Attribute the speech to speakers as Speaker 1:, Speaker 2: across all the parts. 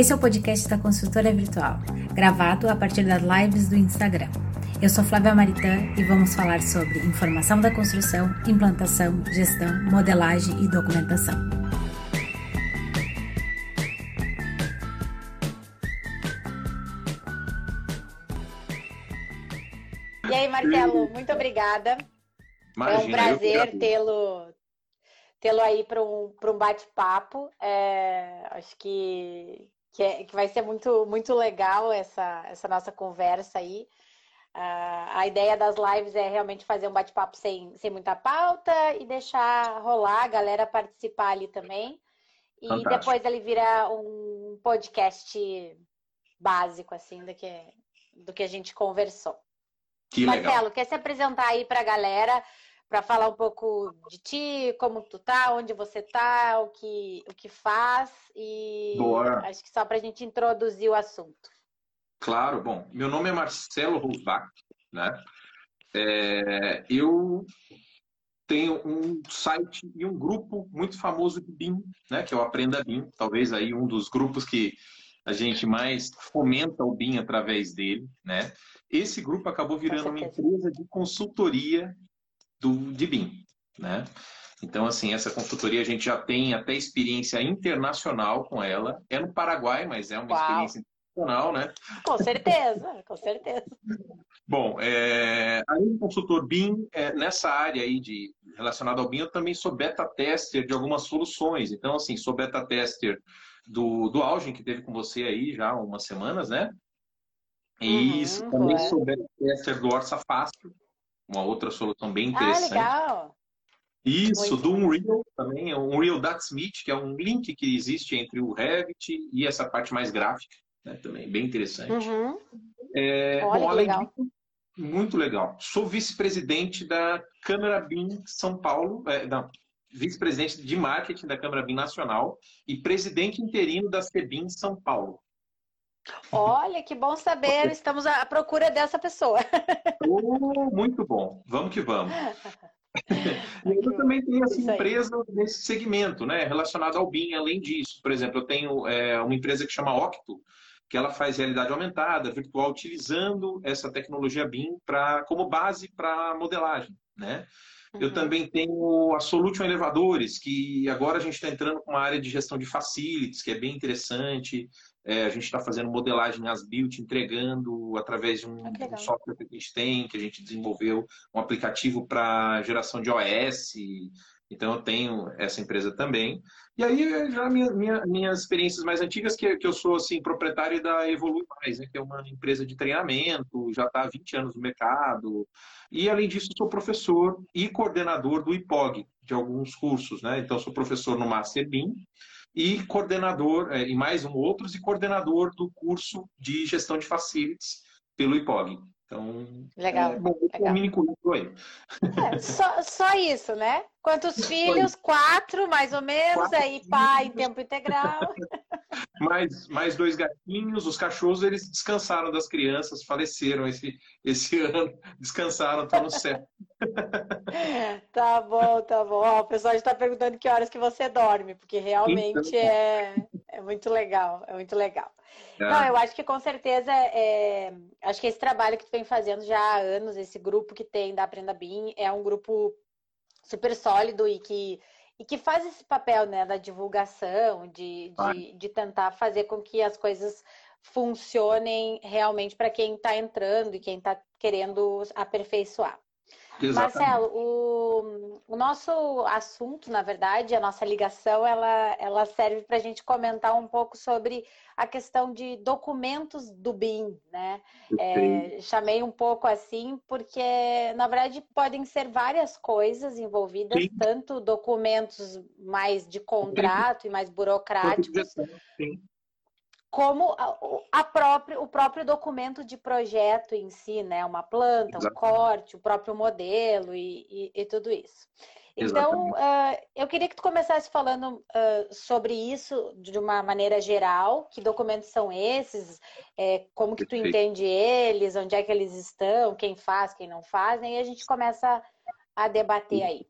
Speaker 1: Esse é o podcast da Consultora Virtual, gravado a partir das lives do Instagram. Eu sou Flávia Maritã e vamos falar sobre informação da construção, implantação, gestão, modelagem e documentação.
Speaker 2: E aí, Marcelo, muito obrigada. Imagina, é um prazer tê-lo tê-lo aí para um, um bate-papo. É, acho que, que, é, que vai ser muito, muito legal essa, essa nossa conversa aí. Uh, a ideia das lives é realmente fazer um bate-papo sem, sem muita pauta e deixar rolar, a galera participar ali também. E Fantástico. depois ele vira um podcast básico, assim, do que, do que a gente conversou. Que Marcelo, legal. quer se apresentar aí para a galera? Para falar um pouco de ti, como tu tá, onde você tá, o que, o que faz e Boa. acho que só para a gente introduzir o assunto.
Speaker 3: Claro, bom, meu nome é Marcelo Rosbach, né? É, eu tenho um site e um grupo muito famoso de BIM, né? Que é o Aprenda BIM, talvez aí um dos grupos que a gente mais fomenta o BIM através dele, né? Esse grupo acabou virando uma empresa de consultoria do, de BIM, né? Então, assim, essa consultoria a gente já tem até experiência internacional com ela. É no Paraguai, mas é uma Uau. experiência internacional, né?
Speaker 2: Com certeza, com certeza.
Speaker 3: Bom, é, além de consultor BIM, é, nessa área aí de relacionada ao BIM, eu também sou beta tester de algumas soluções. Então, assim, sou beta tester do, do Algin, que teve com você aí já há umas semanas, né? E uhum, também sou beta tester do Orça Fácil, uma outra solução bem ah, interessante. Ah, legal! Isso, Muito do Unreal também, o Unreal Ducksmith, que é um link que existe entre o Revit e essa parte mais gráfica, né, também bem interessante. Uhum. É, Olha, bom, legal. disso, muito legal. Sou vice-presidente da Câmara BIM São Paulo, é, não, vice-presidente de marketing da Câmara BIM Nacional e presidente interino da CEBIM São Paulo.
Speaker 2: Olha, que bom saber. Estamos à procura dessa pessoa.
Speaker 3: Oh, muito bom. Vamos que vamos. eu também tenho assim, empresa nesse segmento, né, relacionado ao BIM. Além disso, por exemplo, eu tenho é, uma empresa que chama Octo, que ela faz realidade aumentada, virtual, utilizando essa tecnologia BIM para como base para modelagem, né? Uhum. Eu também tenho a Solution Elevadores, que agora a gente está entrando com uma área de gestão de facilities, que é bem interessante. É, a gente está fazendo modelagem as-built, entregando através de um, ah, um, software que a gente tem, que a gente desenvolveu um aplicativo para geração de OS. Então, eu tenho essa empresa também. E aí, já minha, minha, minhas experiências mais antigas, que, que eu sou assim, proprietário da Evolui Mais, né, que é uma empresa de treinamento, já está há 20 anos no mercado. E, além disso, sou professor e coordenador do IPOG, de alguns cursos. Né? Então, sou professor no Master BIM e coordenador, é, e mais um outros, e coordenador do curso de gestão de facilities pelo IPOG. Então,
Speaker 2: legal. É bom, legal.
Speaker 3: Um mini currículo
Speaker 2: aí. É, só, só isso, né? Quantos filhos? Quatro, mais ou menos, Quatro aí pai em tempo integral.
Speaker 3: mais, mais dois gatinhos, os cachorros eles descansaram das crianças, faleceram esse, esse ano, descansaram, estão no céu.
Speaker 2: tá bom, tá bom. Ó, o pessoal está perguntando que horas que você dorme, porque realmente então... é, é muito legal, é muito legal. É. Não, eu acho que com certeza, é, acho que esse trabalho que tu vem fazendo já há anos, esse grupo que tem da Aprenda BIM, é um grupo super sólido e que, e que faz esse papel né, da divulgação, de, de, de tentar fazer com que as coisas funcionem realmente para quem está entrando e quem está querendo aperfeiçoar. Exatamente. Marcelo, o, o, nosso assunto, na verdade, a nossa ligação, ela, ela serve para a gente comentar um pouco sobre a questão de documentos do BIM, né? É, chamei um pouco assim, porque, na verdade, podem ser várias coisas envolvidas, Sim. tanto documentos mais de contrato Sim. e mais burocráticos. Sim como a, a próprio, o próprio documento de projeto em si, né? Uma planta, um corte, o próprio modelo e, e, e tudo isso. Então, uh, eu queria que tu começasse falando uh, sobre isso de uma maneira geral, que documentos são esses, é, como que tu entende eles, onde é que eles estão, quem faz, quem não faz, né? e a gente começa a debater aí.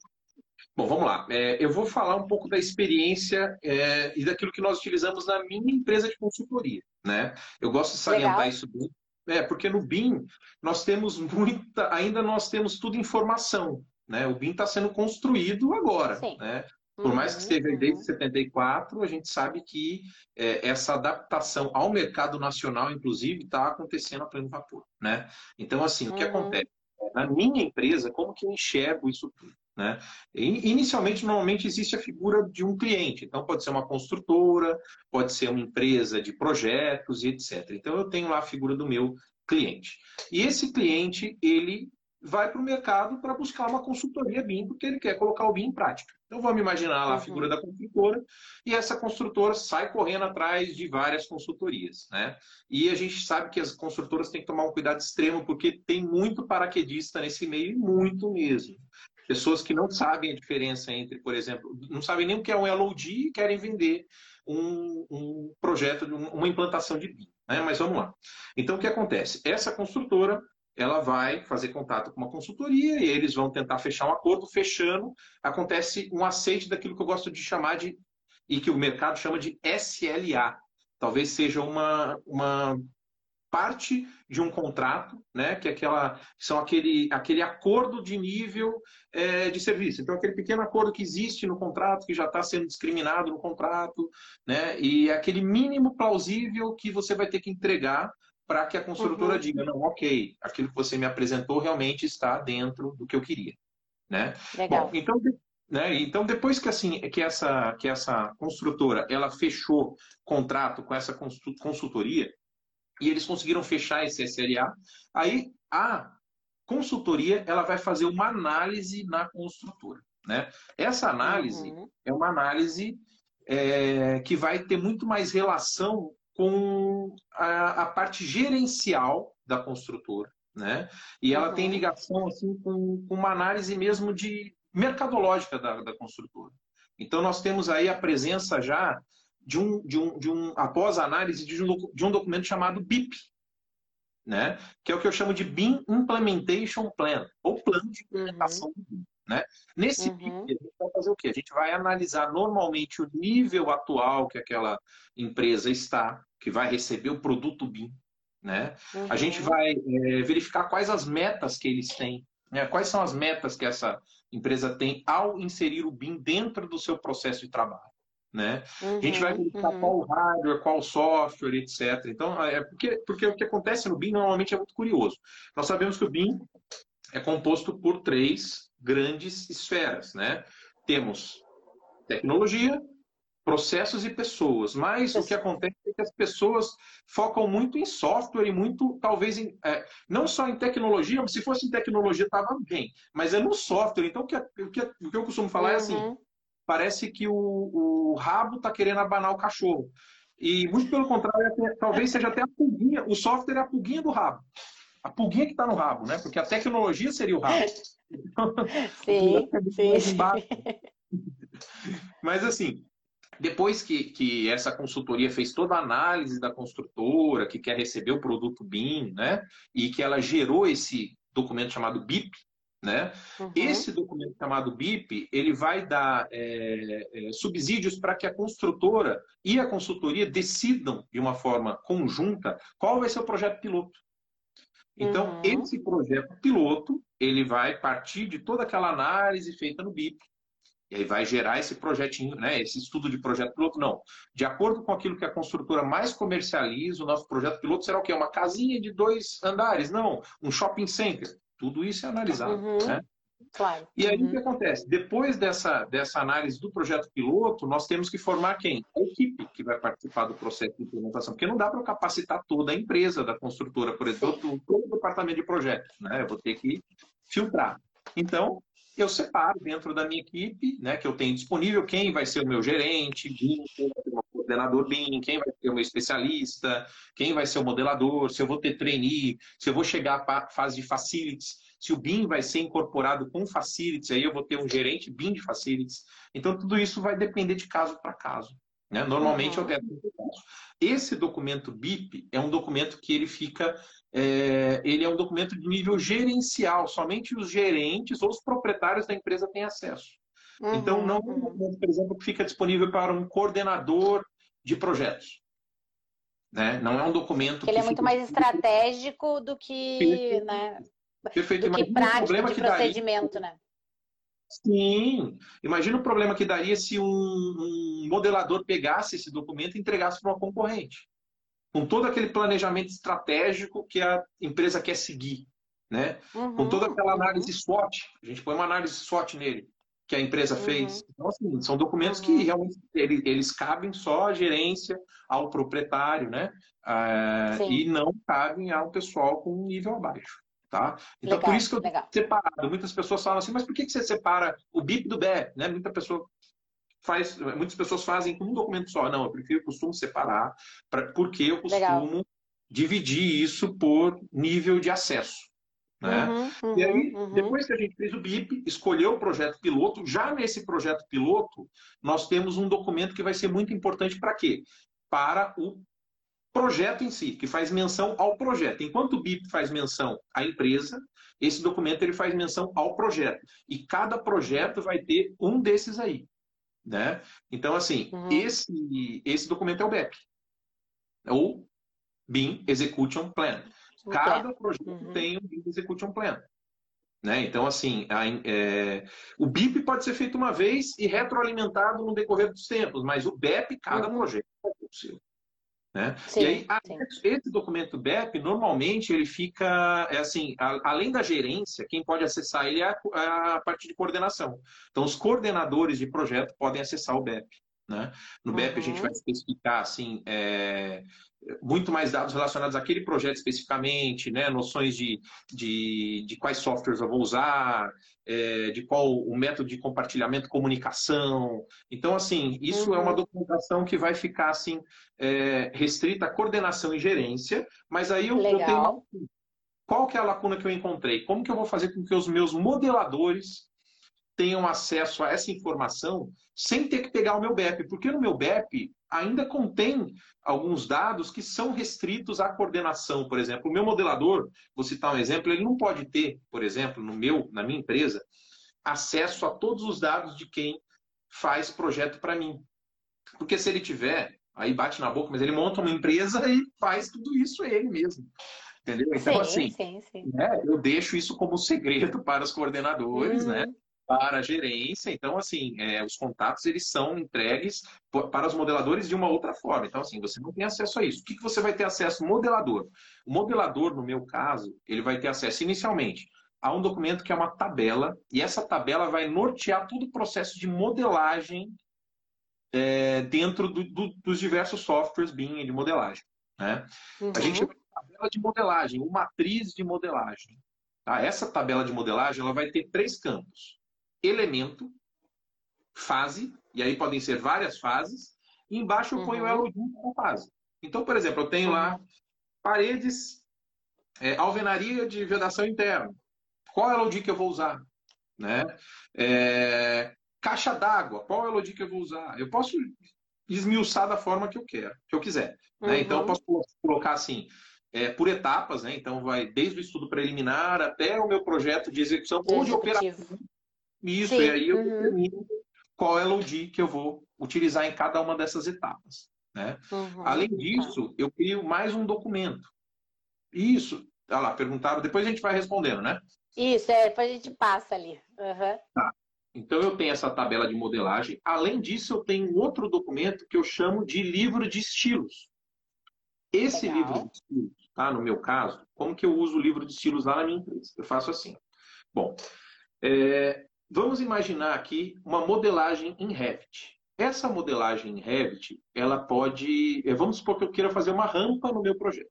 Speaker 3: Bom, vamos lá. É, eu vou falar um pouco da experiência é, e daquilo que nós utilizamos na minha empresa de consultoria. Né? Eu gosto de salientar Legal. isso bem, é, porque no BIM nós temos muita, ainda nós temos tudo informação. Né? O BIM está sendo construído agora. Sim. Né? Por mais que esteja aí desde 74, uhum. a gente sabe que é, essa adaptação ao mercado nacional, inclusive, está acontecendo a pleno vapor. Né? Então, assim, o que uhum. acontece? Na minha empresa, como que eu enxergo isso tudo? Né? Inicialmente, normalmente existe a figura de um cliente. Então, pode ser uma construtora, pode ser uma empresa de projetos e etc. Então, eu tenho lá a figura do meu cliente. E esse cliente, ele vai para o mercado para buscar uma consultoria BIM, porque ele quer colocar o BIM em prática. Então vamos imaginar lá a figura uhum. da construtora, e essa construtora sai correndo atrás de várias consultorias. Né? E a gente sabe que as construtoras têm que tomar um cuidado extremo, porque tem muito paraquedista nesse meio, e muito mesmo. Pessoas que não sabem a diferença entre, por exemplo, não sabem nem o que é um LOD e querem vender um, um projeto, uma implantação de BIM. Né? Mas vamos lá. Então, o que acontece? Essa construtora ela vai fazer contato com uma consultoria e eles vão tentar fechar um acordo. Fechando, acontece um aceite daquilo que eu gosto de chamar de, e que o mercado chama de SLA. Talvez seja uma, uma parte de um contrato, né, que é aquela, são aquele, aquele acordo de nível é, de serviço. Então, aquele pequeno acordo que existe no contrato, que já está sendo discriminado no contrato, né, e é aquele mínimo plausível que você vai ter que entregar para que a construtora uhum. diga, não, ok, aquilo que você me apresentou realmente está dentro do que eu queria. Né? Legal. Bom, então, né, então depois que assim que essa, que essa construtora ela fechou contrato com essa consultoria e eles conseguiram fechar esse SLA, aí a consultoria ela vai fazer uma análise na construtora. Né? Essa análise uhum. é uma análise é, que vai ter muito mais relação com a, a parte gerencial da construtora, né? E ela uhum. tem ligação assim com, com, uma análise mesmo de mercadológica da, da construtora. Então nós temos aí a presença já de um, de um, de um após a análise de um, de um documento chamado BIP, né? Que é o que eu chamo de BIM Implementation Plan, ou plano de implementação uhum. do BIM. Né? Nesse uhum. BIP, a gente vai fazer o quê? A gente vai analisar normalmente o nível atual que aquela empresa está, que vai receber o produto BIM. Né? Uhum. A gente vai é, verificar quais as metas que eles têm. Né? Quais são as metas que essa empresa tem ao inserir o BIM dentro do seu processo de trabalho. Né? Uhum, a gente vai uhum, verificar uhum. qual hardware, qual software, etc. Então, é porque, porque o que acontece no BIM normalmente é muito curioso. Nós sabemos que o BIM é composto por três grandes esferas. Né? Temos tecnologia, processos e pessoas. Mas o que acontece é que as pessoas focam muito em software e muito, talvez, em, é, não só em tecnologia, se fosse em tecnologia estava bem, mas é no software. Então, o que, o que, o que eu costumo falar uhum. é assim: uhum. Parece que o, o rabo está querendo abanar o cachorro. E muito pelo contrário, talvez seja até a pulguinha, o software é a pulguinha do rabo. A pulguinha que está no rabo, né? Porque a tecnologia seria o rabo.
Speaker 2: sim, sim.
Speaker 3: Mas assim, depois que, que essa consultoria fez toda a análise da construtora, que quer receber o produto BIM, né? E que ela gerou esse documento chamado BIP, né? Uhum. Esse documento chamado BIP, ele vai dar é, é, subsídios para que a construtora e a consultoria decidam de uma forma conjunta qual vai ser o projeto piloto. Então, uhum. esse projeto piloto, ele vai partir de toda aquela análise feita no BIP, e aí vai gerar esse projetinho, né? Esse estudo de projeto piloto, não. De acordo com aquilo que a construtora mais comercializa, o nosso projeto piloto será o quê? Uma casinha de dois andares? Não, um shopping center. Tudo isso é analisado, uhum. né?
Speaker 2: Claro.
Speaker 3: E aí uhum. o que acontece? Depois dessa, dessa análise do projeto piloto, nós temos que formar quem? A equipe que vai participar do processo de implementação. Porque não dá para capacitar toda a empresa da construtora, por exemplo, todo o departamento de projetos. Né? Eu vou ter que filtrar. Então, eu separo dentro da minha equipe, né, que eu tenho disponível, quem vai ser o meu gerente, quem vai ser o meu coordenador BIM, quem vai ser o meu especialista, quem vai ser o modelador, se eu vou ter trainee, se eu vou chegar à fase de facilities, se o BIM vai ser incorporado com facilities, aí eu vou ter um gerente BIM de facilities. Então, tudo isso vai depender de caso para caso. Né? Normalmente uhum. eu tenho esse documento BIP é um documento que ele fica, é, ele é um documento de nível gerencial, somente os gerentes ou os proprietários da empresa têm acesso. Uhum, então, não é um documento, por exemplo, que fica disponível para um coordenador de projetos. Né? Não é um documento.
Speaker 2: Ele é muito mais estratégico do que, né? Perfeito. Do que prático de procedimento, daria... né?
Speaker 3: Sim. Imagina o problema que daria se um, um modelador pegasse esse documento e entregasse para uma concorrente. Com todo aquele planejamento estratégico que a empresa quer seguir. Né? Uhum, Com toda aquela análise SWOT. A gente põe uma análise SWOT nele que a empresa uhum. fez. Então, assim, são documentos uhum. que realmente eles, eles, cabem só à gerência, ao proprietário, né? Uh, e não cabem ao pessoal com um nível abaixo. Tá? Então, legal, por isso que eu legal. separado. Muitas pessoas falam assim, mas por que você separa o BIP do BEP? Né? Muita pessoa faz, muitas pessoas fazem com um documento só. Não, eu prefiro, costumo separar, pra, porque eu costumo legal. dividir isso por nível de acesso. Né? Uhum, uhum, e aí, uhum. depois que a gente fez o BIP, escolheu o projeto piloto, já nesse projeto piloto, nós temos um documento que vai ser muito importante para quê? Para o projeto em si, que faz menção ao projeto. Enquanto o BIP faz menção à empresa, esse documento ele faz menção ao projeto. E cada projeto vai ter um desses aí. Né? Então, assim, uhum. esse, esse documento é o BEP. Ou BIM Execution Plan. Cada projeto uhum. tem um BIM Execution Plan. Né? Então, assim, a, é, o BIP pode ser feito uma vez e retroalimentado no decorrer dos tempos, mas o BEP, cada uhum. projeto é o seu. Né? Sim, e aí, esse documento BEP, normalmente, ele fica, é assim, a, além da gerência, quem pode acessar ele é a, a, parte de coordenação. Então, os coordenadores de projeto podem acessar o BEP. Né? No uhum. BEP, a gente uhum. vai especificar, assim, é, muito mais dados relacionados àquele projeto especificamente, né? noções de, de, de quais softwares eu vou usar, é, de qual o método de compartilhamento, comunicação. Então, assim, isso uhum. é uma uhum. documentação que vai ficar assim é, restrita à coordenação e gerência, mas aí eu, eu tenho. Qual que é a lacuna que eu encontrei? Como que eu vou fazer com que os meus modeladores tenham acesso a essa informação sem ter que pegar o meu BEP? Porque no meu BEP ainda contém alguns dados que são restritos à coordenação. Por exemplo, o meu modelador, vou citar um exemplo, ele não pode ter, por exemplo, no meu, na minha empresa, acesso a todos os dados de quem faz projeto para mim. Porque se ele tiver, aí bate na boca, mas ele monta uma empresa e faz tudo isso ele mesmo. Entendeu? Então, sim, assim, sim, sim. Né, eu deixo isso como segredo para os coordenadores, né? uhum. né? Para a gerência. Então, assim, é, os contatos eles são entregues para os modeladores de uma outra forma. Então, assim, você não tem acesso a isso. O que, que você vai ter acesso? Modelador. O modelador, no meu caso, ele vai ter acesso inicialmente a um documento que é uma tabela, e essa tabela vai nortear todo o processo de modelagem é, dentro do, do, dos diversos softwares BIM de modelagem. Né? Uhum. A gente chama de tabela de modelagem, uma matriz de modelagem. Tá? Essa tabela de modelagem ela vai ter três campos elemento, fase, e aí podem ser várias fases, e embaixo eu ponho uhum. ela junto com fase. Então, por exemplo, eu tenho lá paredes, é, alvenaria de vedação interna. Qual é LOD que eu vou usar? Né? É, caixa d'água, qual é a LOD que eu vou usar? Eu posso esmiuçar da forma que eu quero, que eu quiser. Né? Uhum. Então, eu posso colocar assim, é, por etapas, né? Então, vai desde o estudo preliminar até o meu projeto de execução ou de operação isso, Sim. e aí eu uhum. determino qual é o LOD que eu vou utilizar em cada uma dessas etapas. Né? Uhum. Além disso, eu crio mais um documento. Isso, olha lá, perguntaram, depois a gente vai respondendo, né?
Speaker 2: Isso, é, depois a gente passa ali. Uhum.
Speaker 3: Tá. Então eu tenho essa tabela de modelagem. Além disso, eu tenho outro documento que eu chamo de livro de estilos. Esse Legal. livro de estilos, tá? No meu caso, como que eu uso o livro de estilos lá na minha empresa? Eu faço assim. Bom, é, Vamos imaginar aqui uma modelagem em Revit. Essa modelagem em Revit, ela pode. Eh, vamos supor que eu queira fazer uma rampa no meu projeto.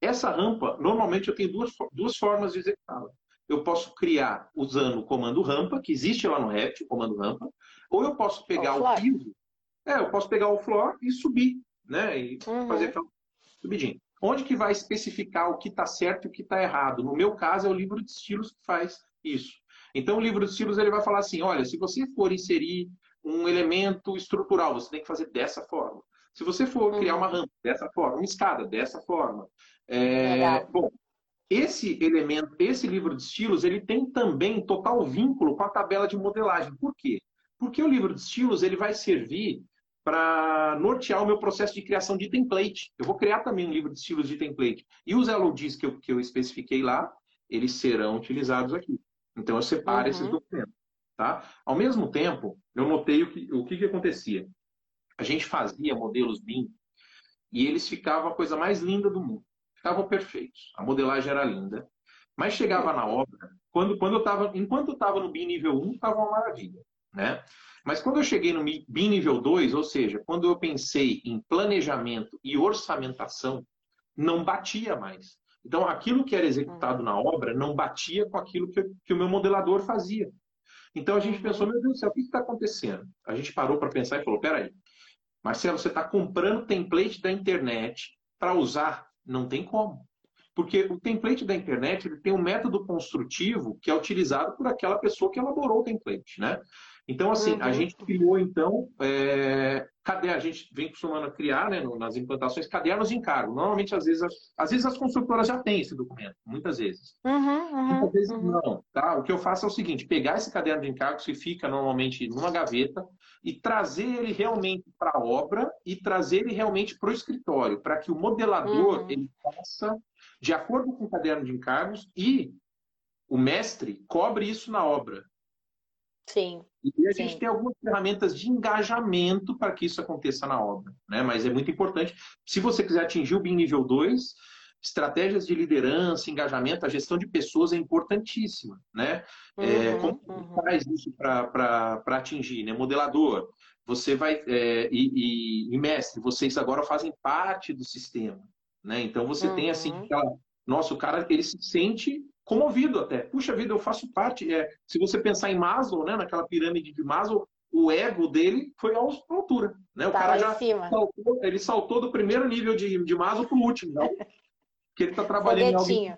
Speaker 3: Essa rampa, normalmente eu tenho duas, duas formas de executá-la. Eu posso criar usando o comando rampa, que existe lá no Revit, o comando rampa, ou eu posso pegar o, o piso. É, eu posso pegar o floor e subir, né? E uhum. fazer aquela subidinha. Onde que vai especificar o que está certo e o que está errado? No meu caso, é o livro de estilos que faz isso. Então, o livro de estilos ele vai falar assim: olha, se você for inserir um elemento estrutural, você tem que fazer dessa forma. Se você for criar uma uhum. rampa dessa forma, uma escada dessa forma. É, bom, esse elemento, esse livro de estilos, ele tem também total vínculo com a tabela de modelagem. Por quê? Porque o livro de estilos ele vai servir para nortear o meu processo de criação de template. Eu vou criar também um livro de estilos de template. E os LODs que eu, que eu especifiquei lá, eles serão utilizados aqui. Então eu separo uhum. esses documentos. Tá? Ao mesmo tempo, eu notei o que, o que, que acontecia. A gente fazia modelos BIM e eles ficavam a coisa mais linda do mundo. Ficavam perfeitos. A modelagem era linda. Mas chegava na obra, quando, quando eu tava, enquanto eu estava no BIM nível 1, estava uma maravilha. Né? Mas quando eu cheguei no BIM nível 2, ou seja, quando eu pensei em planejamento e orçamentação, não batia mais. Então, aquilo que era executado na obra não batia com aquilo que, que o meu modelador fazia. Então, a gente pensou, meu Deus do céu, o que está acontecendo? A gente parou para pensar e falou, peraí, Marcelo, você está comprando template da internet para usar? Não tem como. Porque o template da internet ele tem um método construtivo que é utilizado por aquela pessoa que elaborou o template, né? Então, assim, uhum. a gente criou, então, é, cadê a gente vem costumando criar, né, nas implantações, cadernos de encargo. Normalmente, às vezes, às vezes as construtoras já têm esse documento, muitas vezes. Uhum, uhum, muitas vezes uhum. não, tá? O que eu faço é o seguinte, pegar esse caderno de encargos que fica normalmente numa gaveta e trazer ele realmente para a obra e trazer ele realmente para o escritório, para que o modelador uhum. ele faça de acordo com o caderno de encargos e o mestre cobre isso na obra.
Speaker 2: Sim.
Speaker 3: E a gente sim. tem algumas ferramentas de engajamento para que isso aconteça na obra. Né? Mas é muito importante. Se você quiser atingir o BIM nível 2, estratégias de liderança, engajamento, a gestão de pessoas é importantíssima. Né? É, uhum, é, como uhum. faz isso para atingir? Né? Modelador, você vai. É, e, e, e, mestre, vocês agora fazem parte do sistema. Né? Então você uhum. tem assim, uhum. aquela, nossa, o cara ele se sente comovido até. Puxa vida, eu faço parte. É, se você pensar em Maslow, né, naquela pirâmide de Maslow, o ego dele foi à altura. Né? O tá cara já saltou, ele saltou do primeiro nível de, de Maslow para o último. Não? Porque ele está trabalhando em alguém.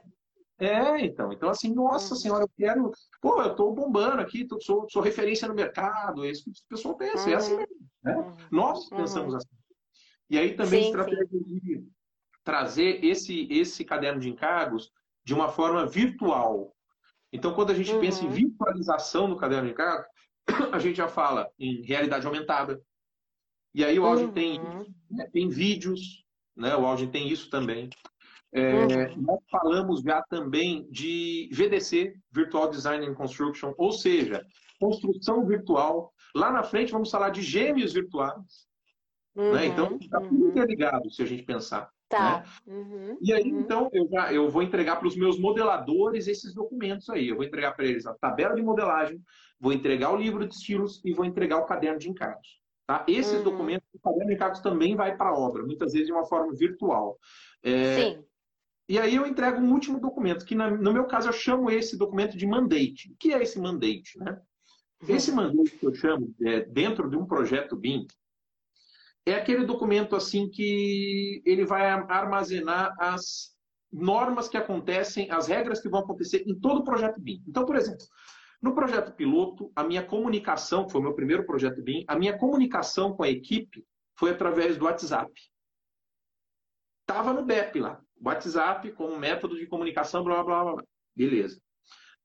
Speaker 3: É, então. Então, assim, nossa uhum. senhora, eu quero. Pô, eu estou bombando aqui, tô, sou, sou referência no mercado. É isso que o pessoal pensa, uhum. é assim uhum. mesmo. Né? Uhum. Nós pensamos assim. E aí também sim, estratégia sim. de trazer esse, esse caderno de encargos de uma forma virtual. Então, quando a gente uhum. pensa em virtualização no caderno de encargos, a gente já fala em realidade aumentada. E aí o áudio uhum. tem, né, tem vídeos, né? o áudio tem isso também. É, uhum. Nós falamos já também de VDC, Virtual Design and Construction, ou seja, construção virtual. Lá na frente vamos falar de gêmeos virtuais. Né? Então, está tudo uhum. interligado, se a gente pensar. Tá. Né? Uhum, e aí, uhum. então, eu, já, eu vou entregar para os meus modeladores esses documentos aí. Eu vou entregar para eles a tabela de modelagem, vou entregar o livro de estilos e vou entregar o caderno de encargos. Tá? Esses uhum. documentos, o caderno de encargos também vai para a obra, muitas vezes de uma forma virtual. É, Sim. E aí eu entrego um último documento, que no meu caso eu chamo esse documento de mandate. O que é esse mandate? Né? Uhum. Esse mandate que eu chamo, é, dentro de um projeto BIM, é aquele documento assim que ele vai armazenar as normas que acontecem, as regras que vão acontecer em todo o projeto BIM. Então, por exemplo, no projeto piloto, a minha comunicação, que foi o meu primeiro projeto BIM, a minha comunicação com a equipe foi através do WhatsApp. Estava no BEP lá. WhatsApp como método de comunicação, blá, blá, blá, blá. Beleza.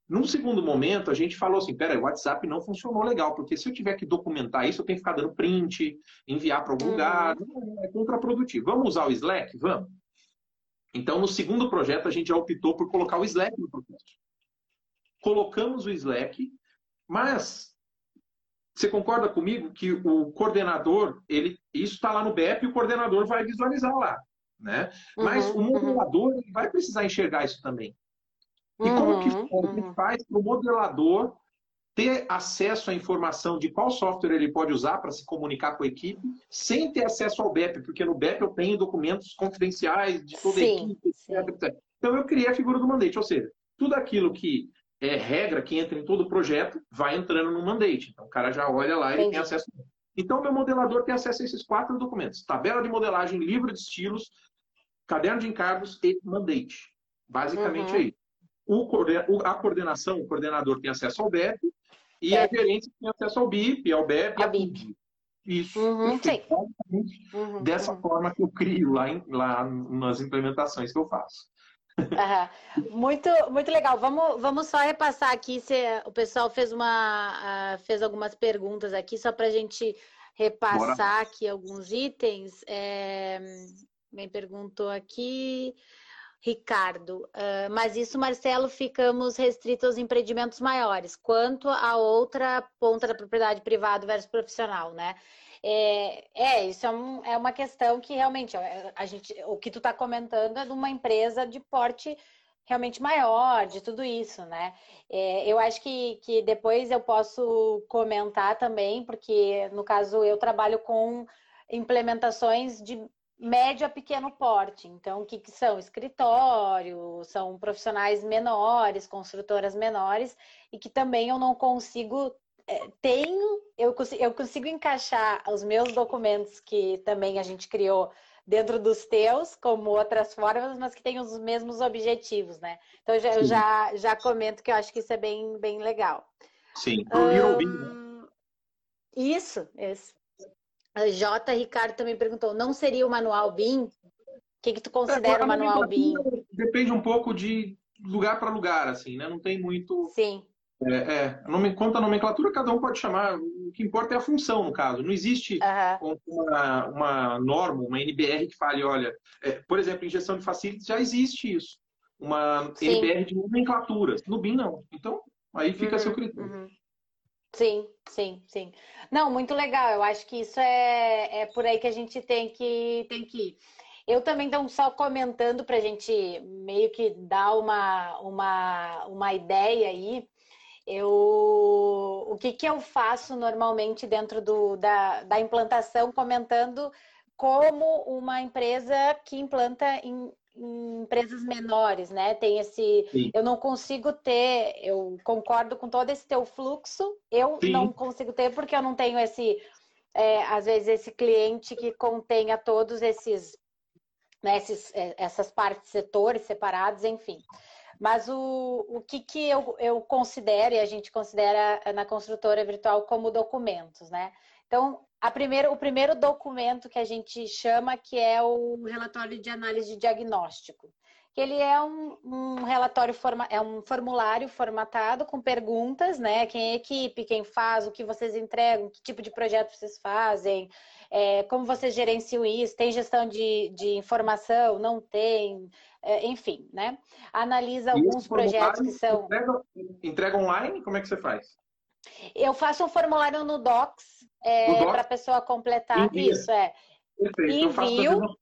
Speaker 3: Num segundo momento, a gente falou assim: peraí, o WhatsApp não funcionou legal, porque se eu tiver que documentar isso, eu tenho que ficar dando print, enviar para algum uhum. lugar, é contraprodutivo. Vamos usar o Slack? Vamos. Então, no segundo projeto, a gente já optou por colocar o Slack no projeto. Colocamos o Slack, mas você concorda comigo que o coordenador, ele, isso está lá no BEP e o coordenador vai visualizar lá. Né? Mas uhum, o modelador uhum. vai precisar enxergar isso também. E como que uhum, uhum. faz para o modelador ter acesso à informação de qual software ele pode usar para se comunicar com a equipe, sem ter acesso ao BEP, porque no BEP eu tenho documentos confidenciais de toda sim, a equipe, etc, etc. Então eu criei a figura do mandate, ou seja, tudo aquilo que é regra que entra em todo projeto vai entrando no mandate. Então o cara já olha lá e tem acesso. Então meu modelador tem acesso a esses quatro documentos: tabela de modelagem, livro de estilos, caderno de encargos e mandate. Basicamente uhum. é isso o, a coordenação, o coordenador tem acesso ao BEP e é. a gerência tem acesso ao BIP, ao BEP e ao BIP. Isso. Uhum, uhum, dessa uhum. forma que eu crio lá, lá nas implementações que eu faço.
Speaker 2: Uhum. Muito, muito legal. Vamos, vamos só repassar aqui se o pessoal fez uma uh, fez algumas perguntas aqui só para a gente repassar Bora. aqui alguns itens. É, me perguntou aqui. Ricardo, uh, mas isso, Marcelo, ficamos restritos aos empreendimentos maiores. Quanto a outra ponta da propriedade privada versus profissional, né? É, é isso é, um, é, uma questão que realmente a gente, o que tu está comentando é de uma empresa de porte realmente maior, de tudo isso, né? É, eu acho que, que depois eu posso comentar também, porque no caso eu trabalho com implementações de médio a pequeno porte. Então, o que, que são? Escritório, são profissionais menores, construtoras menores, e que também eu não consigo. É, tenho, eu consigo, eu consigo encaixar os meus documentos que também a gente criou dentro dos teus, como outras formas, mas que têm os mesmos objetivos, né? Então, já, eu já, já comento que eu acho que isso é bem, bem legal.
Speaker 3: Sim, um,
Speaker 2: Isso, isso. A J. Ricardo também perguntou: não seria o manual BIM? O que, que tu considera é, o manual BIM?
Speaker 3: Depende um pouco de lugar para lugar, assim, né? Não tem muito.
Speaker 2: Sim.
Speaker 3: É, é, nome, quanto à nomenclatura, cada um pode chamar. O que importa é a função, no caso. Não existe uhum. uma, uma, norma, uma NBR que fale, olha, é, por exemplo, em gestão de facilities já existe isso. Uma Sim. NBR de nomenclatura. No BIM, não. Então, aí fica uhum, a seu critério. Uhum.
Speaker 2: Sim, sim, sim. Não, muito legal. Eu acho que isso é, é por aí que a gente tem que, tem que ir. Eu também estou só comentando para a gente meio que dar uma, uma, uma ideia aí. Eu, o que, que eu faço normalmente dentro do, da, da implantação, comentando como uma empresa que implanta em, em empresas menores, né? Tem esse. Sim. Eu não consigo ter, eu concordo com todo esse teu fluxo, eu Sim. não consigo ter porque eu não tenho esse, é, às vezes, esse cliente que contenha todos esses, né, esses, é, essas partes, setores separados, enfim. Mas o, o que, que eu, eu considero, e a gente considera na construtora virtual como documentos, né? Então, primeira, o primeiro documento que a gente chama que é o relatório de análise de diagnóstico. Que ele é um, um relatório, forma, é um formulário formatado com perguntas, né? Quem é equipe, quem faz, o que vocês entregam, que tipo de projeto vocês fazem, é, como vocês gerenciam isso, tem gestão de, de informação, não tem, é, enfim, né? Analisa alguns projetos que são.
Speaker 3: Entrega, entrega online? Como é que você faz?
Speaker 2: Eu faço um formulário no Docs é, para a pessoa completar Envia. isso. É. Perfeito. Envio.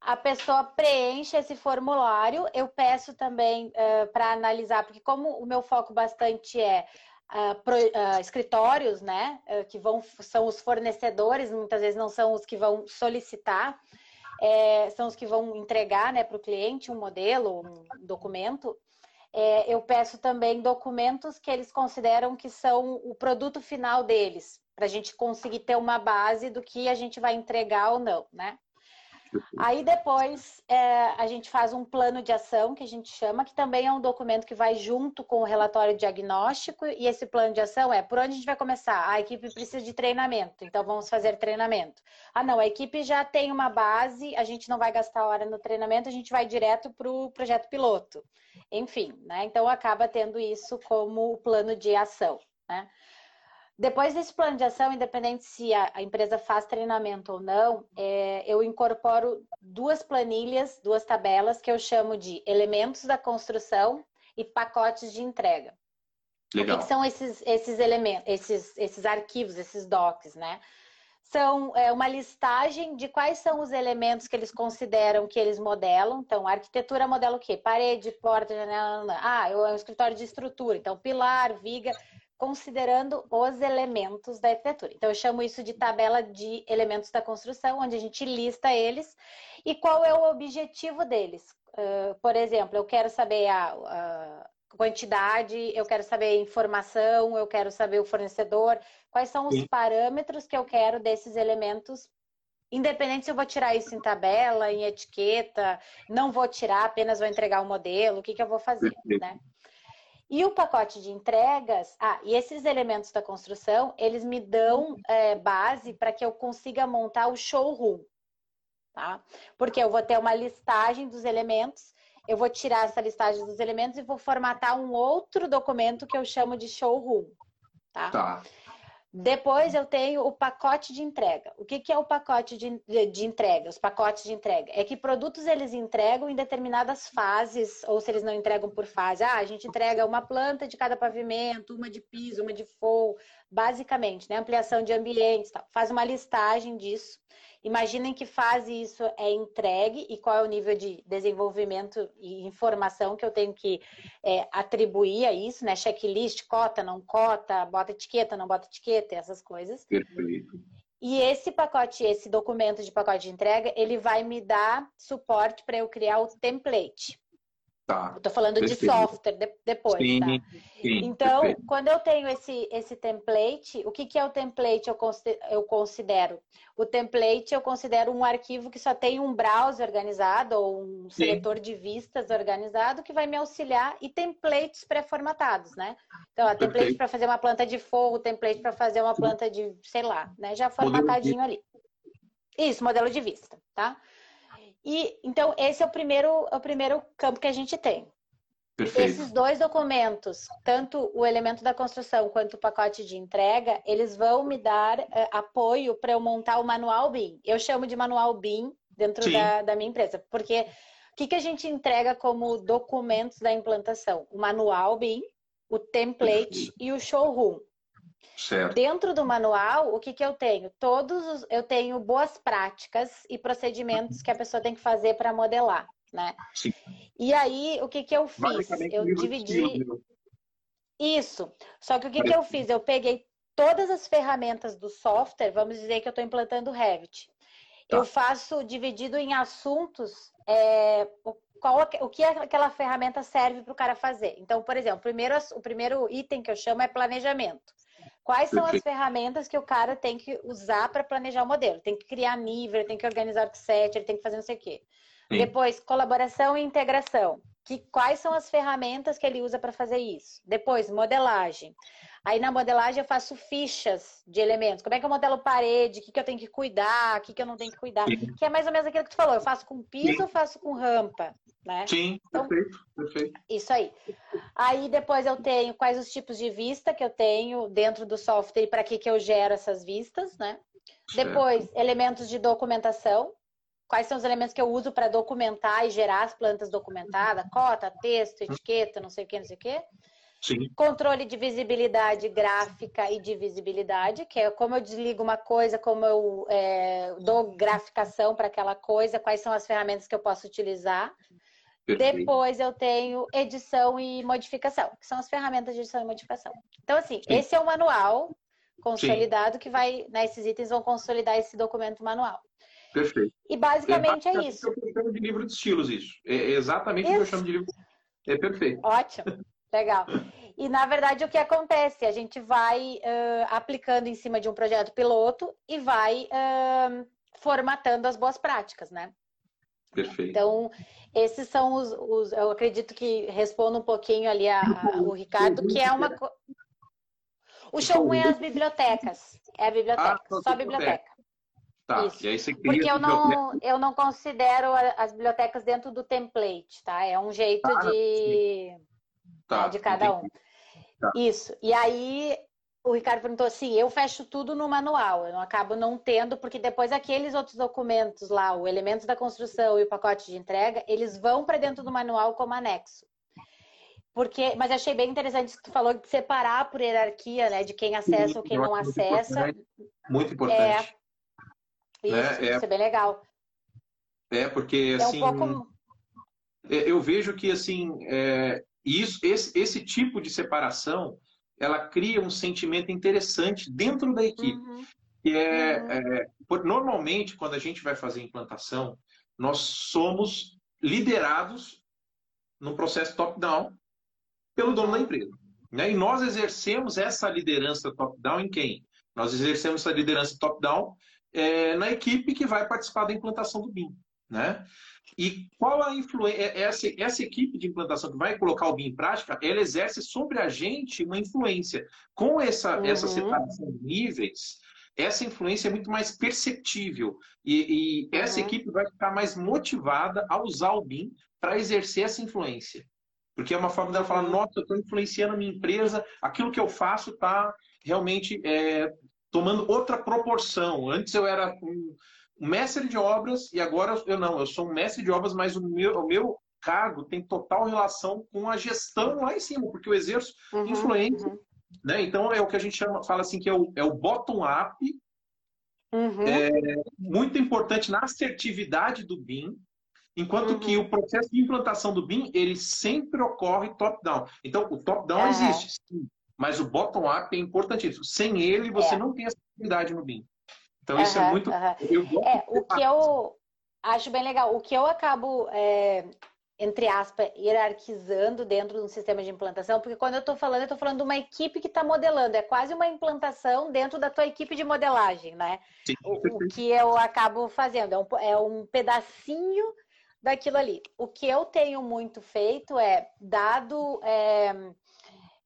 Speaker 2: A pessoa preenche esse formulário. Eu peço também uh, para analisar, porque como o meu foco bastante é Uh, pro, uh, escritórios, né, uh, que vão são os fornecedores, muitas vezes não são os que vão solicitar, é, são os que vão entregar, né, para o cliente um modelo, um documento é, eu peço também documentos que eles consideram que são o produto final deles, para a gente conseguir ter uma base do que a gente vai entregar ou não, né? Aí depois é, a gente faz um plano de ação que a gente chama, que também é um documento que vai junto com o relatório diagnóstico, e esse plano de ação é por onde a gente vai começar? A equipe precisa de treinamento, então vamos fazer treinamento. Ah, não, a equipe já tem uma base, a gente não vai gastar hora no treinamento, a gente vai direto para o projeto piloto. Enfim, né? Então acaba tendo isso como plano de ação, né? Depois desse plano de ação, independente se a, empresa faz treinamento ou não, é, eu incorporo duas planilhas, duas tabelas que eu chamo de elementos da construção e pacotes de entrega. Legal. O que, que são esses, esses elementos, esses, esses arquivos, esses docs, né? São é, uma listagem de quais são os elementos que eles consideram que eles modelam. Então, a arquitetura modela o quê? Parede, porta, janela. Ah, é um escritório de estrutura. Então, pilar, viga considerando os elementos da arquitetura. Então, eu chamo isso de tabela de elementos da construção, onde a gente lista eles e qual é o objetivo deles. Uh, por exemplo, eu quero saber a, a, quantidade, eu quero saber a informação, eu quero saber o fornecedor, quais são os Sim. parâmetros que eu quero desses elementos Independente se eu vou tirar isso em tabela, em etiqueta, não vou tirar, apenas vou entregar o um modelo, o que, que eu vou fazer, né? E o pacote de entregas, ah, e esses elementos da construção, eles me dão é, base para que eu consiga montar o showroom, tá? Porque eu vou ter uma listagem dos elementos eu vou tirar essa listagem dos elementos e vou formatar um outro documento que eu chamo de showroom. Tá? tá. Depois eu tenho o pacote de entrega. O que, que é o pacote de, de, entrega? Os pacotes de entrega. É que produtos eles entregam em determinadas fases, ou se eles não entregam por fase. Ah, a gente entrega uma planta de cada pavimento, uma de piso, uma de forro, basicamente, né? Ampliação de ambientes, tal. faz uma listagem disso. Imaginem que fase isso é entregue e qual é o nível de desenvolvimento e informação que eu tenho que é, atribuir a isso, né? Checklist, cota, não cota, bota etiqueta, não bota etiqueta, essas coisas. Perfeito. E esse pacote, esse documento de pacote de entrega, ele vai me dar suporte para eu criar o template. Tá. Estou falando Perfeito. de software de, depois, sim, tá? Sim, então, perfeito. quando eu tenho esse, esse template, o que, que é o template eu considero, eu considero? O template eu considero um arquivo que só tem um browser organizado ou um sim. seletor de vistas organizado que vai me auxiliar e templates pré-formatados, né? Então, a template para fazer uma planta de fogo, template para fazer uma planta de, sei lá, né? Já formatadinho ali. Isso, modelo de vista, tá? E então esse é o primeiro, é o primeiro campo que a gente tem. Perfeito. Esses dois documentos, tanto o elemento da construção quanto o pacote de entrega, eles vão me dar uh, apoio para eu montar o manual BIM. Eu chamo de manual BIM dentro da, da, minha empresa, porque o que, que a gente entrega como documentos da implantação? O manual BIM, o template e o showroom. Certo. Dentro do manual, o que, que eu tenho? Todos os, eu tenho boas práticas e procedimentos que a pessoa tem que fazer para modelar, né? Sim. E aí, o que, que eu fiz? Eu dividi. Isso. Só que o que, que eu fiz? Eu peguei todas as ferramentas do software, vamos dizer que eu estou implantando o Revit. Tá. Eu faço dividido em assuntos é, qual, o que aquela ferramenta serve para o cara fazer. Então, por exemplo, primeiro, o primeiro item que eu chamo é planejamento. Quais são as ferramentas que o cara tem que usar para planejar o modelo? Tem que criar nível, tem que organizar o set, ele tem que fazer não sei o quê. Sim. Depois, colaboração e integração. Que, quais são as ferramentas que ele usa para fazer isso? Depois, modelagem. Aí na modelagem eu faço fichas de elementos. Como é que eu modelo parede? O que, que eu tenho que cuidar? O que, que eu não tenho que cuidar? Sim. Que é mais ou menos aquilo que tu falou. Eu faço com piso ou faço com rampa? Né?
Speaker 3: Sim, então, perfeito, perfeito.
Speaker 2: Isso aí. Aí depois eu tenho quais os tipos de vista que eu tenho dentro do software e para que, que eu gero essas vistas, né? Certo. Depois, elementos de documentação. Quais são os elementos que eu uso para documentar e gerar as plantas documentadas? Cota, texto, etiqueta, não sei o que, não sei o que. Sim. Controle de visibilidade gráfica e de visibilidade, que é como eu desligo uma coisa, como eu é, dou graficação para aquela coisa, quais são as ferramentas que eu posso utilizar. Perfeito. Depois eu tenho edição e modificação, que são as ferramentas de edição e modificação. Então, assim, Sim. esse é o manual consolidado Sim. que vai, né, esses itens vão consolidar esse documento manual.
Speaker 3: Perfeito.
Speaker 2: E basicamente é, é isso.
Speaker 3: Eu chamo de livro de estilos, isso. É exatamente isso. o que eu chamo de livro. É perfeito.
Speaker 2: Ótimo. Legal. E na verdade o que acontece? A gente vai uh, aplicando em cima de um projeto piloto e vai uh, formatando as boas práticas, né?
Speaker 3: Perfeito.
Speaker 2: Então, esses são os, os eu acredito que respondo um pouquinho ali a, a, o Ricardo, que é uma o show é as bibliotecas. É a biblioteca, ah, só a biblioteca.
Speaker 3: Tá, Isso. e aí você
Speaker 2: Porque eu não, eu não considero as bibliotecas dentro do template, tá? É um jeito ah, de, tá, de cada entendi. um. Tá. Isso. E aí o Ricardo perguntou assim: eu fecho tudo no manual, eu não acabo não tendo, porque depois aqueles outros documentos lá, o elementos da construção e o pacote de entrega, eles vão para dentro do manual como anexo. Porque, mas achei bem interessante que tu falou de separar por hierarquia, né, de quem acessa ou quem não acessa.
Speaker 3: Muito importante. É,
Speaker 2: isso, né? é, isso é bem legal.
Speaker 3: É, porque é assim. Um pouco... É, eu vejo que assim, é, isso, esse, esse tipo de separação ela cria um sentimento interessante dentro da equipe. Uhum. Que é, uhum. é, normalmente, quando a gente vai fazer implantação, nós somos liderados no processo top-down pelo dono da empresa. Né? E nós exercemos essa liderança top-down em quem? Nós exercemos essa liderança top-down é, na equipe que vai participar da implantação do BIM. Né? E qual a influência? É, essa, essa equipe de implantação que vai colocar o BIM em prática, ela exerce sobre a gente uma influência. Com essa, uhum. essa separação de níveis, essa influência é muito mais perceptível. E, e essa uhum. equipe vai ficar mais motivada a usar o BIM para exercer essa influência. Porque é uma forma dela falar, uhum. nossa, eu estou influenciando a minha empresa, aquilo que eu faço está realmente é, tomando outra proporção. Antes eu era um, mestre de obras e agora eu não, eu sou um mestre de obras, mas o meu, o meu cargo tem total relação com a gestão lá em cima, porque eu exerço uhum, influência. Uhum. Né? Então é o que a gente chama, fala assim, que é o, é o bottom-up, uhum. é, muito importante na assertividade do BIM, enquanto uhum. que o processo de implantação do BIM, ele sempre ocorre top-down. Então, o top-down existe, sim, mas o bottom-up é importantíssimo. Sem ele, você é. não tem assertividade no BIM. Então, isso é muito...
Speaker 2: é, o que eu acho bem legal, o que eu acabo... É entre aspas, hierarquizando dentro de um sistema de implantação, porque quando eu estou falando, eu estou falando de uma equipe que está modelando, é quase uma implantação dentro da tua equipe de modelagem, né? Sim, o, o, que eu acabo fazendo, é um, é um pedacinho daquilo ali. O que eu tenho muito feito é, dado é,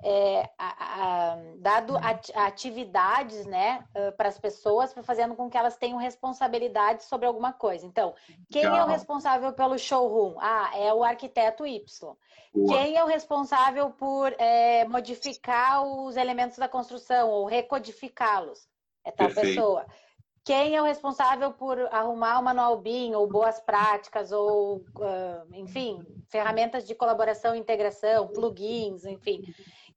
Speaker 2: é, a, a, dado atividades né, para as pessoas, fazendo com que elas tenham responsabilidade sobre alguma coisa. Então, quem é o responsável pelo showroom? Ah, é o arquiteto Y. Boa. Quem é o responsável por é, modificar os elementos da construção ou recodificá-los? É tal Perfeito. pessoa. Quem é o responsável por arrumar o manual BIM, ou boas práticas, ou, enfim, ferramentas de colaboração e integração, plugins, enfim.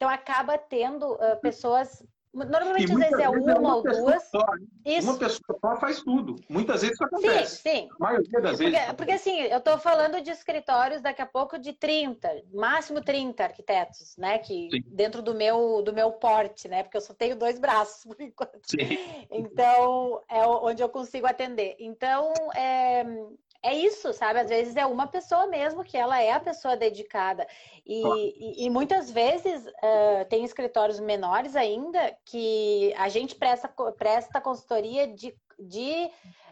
Speaker 2: Então acaba tendo uh, pessoas Normalmente, às vezes, é uma, é uma ou duas.
Speaker 3: Só, isso. Uma pessoa só faz tudo. Muitas vezes isso acontece.
Speaker 2: Sim, sim. A maioria das porque, vezes. Porque, assim, eu estou falando de escritórios daqui a pouco de 30, máximo 30 arquitetos, né? Que sim. dentro do meu, do meu porte, né? Porque eu só tenho dois braços por enquanto. Sim. Então, é onde eu consigo atender. Então, é, é isso, sabe? Às vezes é uma pessoa mesmo que ela é a pessoa dedicada. E, e, e muitas vezes uh, tem escritórios menores ainda que a gente presta, presta consultoria de, de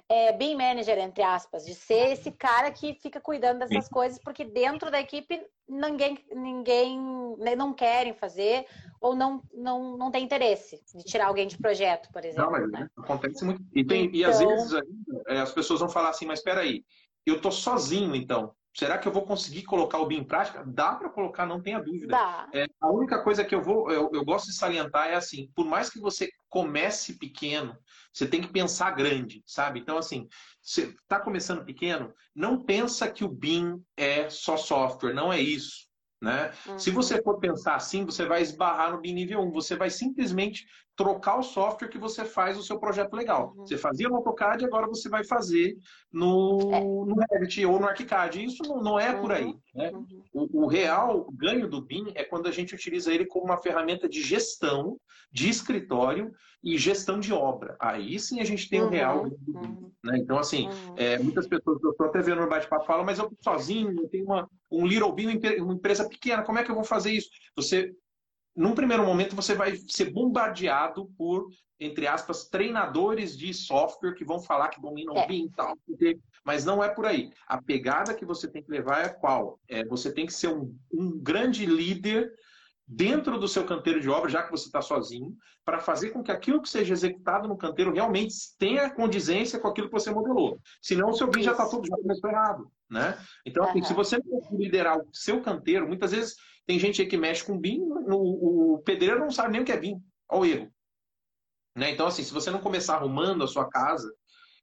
Speaker 2: é, being manager, entre aspas, de ser esse cara que fica cuidando dessas Sim. coisas, porque dentro da equipe ninguém, ninguém né, não querem fazer ou não, não, não tem interesse de tirar alguém de projeto, por exemplo. Não, mas
Speaker 3: né? acontece muito. E, tem, então... e às então vezes é, as pessoas vão falar assim, mas espera aí, eu estou sozinho então. Será que eu vou conseguir colocar o BIM em prática? Dá para colocar, não tenha dúvida. É, a única coisa que eu vou, eu, eu, gosto de salientar é assim, por mais que você comece pequeno, você tem que pensar grande, sabe? Então, assim, você está começando pequeno, não pensa que o BIM é só software, não é isso. Né? Uhum. Se você for pensar assim, você vai esbarrar no BIM nível 1. Você vai simplesmente trocar o software que você faz o seu projeto legal. Uhum. Você fazia no AutoCAD, agora você vai fazer no, é. no Revit ou no ArchiCAD. Isso não, não é uhum. por aí. Uhum. Né? Uhum. O, o, real ganho do BIM é quando a gente utiliza ele como uma ferramenta de gestão de escritório e gestão de obra. Aí sim a gente tem o uhum. real ganho do BIM. Uhum. Né? Então, assim, é, muitas pessoas, eu estou até vendo no bate-papo, falam, mas eu sozinho, eu tenho uma, um Little BIM, uma empresa pequena, como é que eu vou fazer isso? Você num primeiro momento, você vai ser bombardeado por, entre aspas, treinadores de software que vão falar que dominam é. BIM e tal. Mas não é por aí. A pegada que você tem que levar é qual? É, você tem que ser um, um grande líder dentro do seu canteiro de obra, já que você está sozinho, para fazer com que aquilo que seja executado no canteiro realmente tenha condizência com aquilo que você modelou. Senão o seu BIM já está tudo, já começou errado. Né? Então, uhum. se você não liderar o seu canteiro, muitas vezes tem gente aí que mexe com BIM, o, o pedreiro não sabe nem o que é BIM. Olha o erro. Né? Então, assim, se você não começar arrumando a sua casa,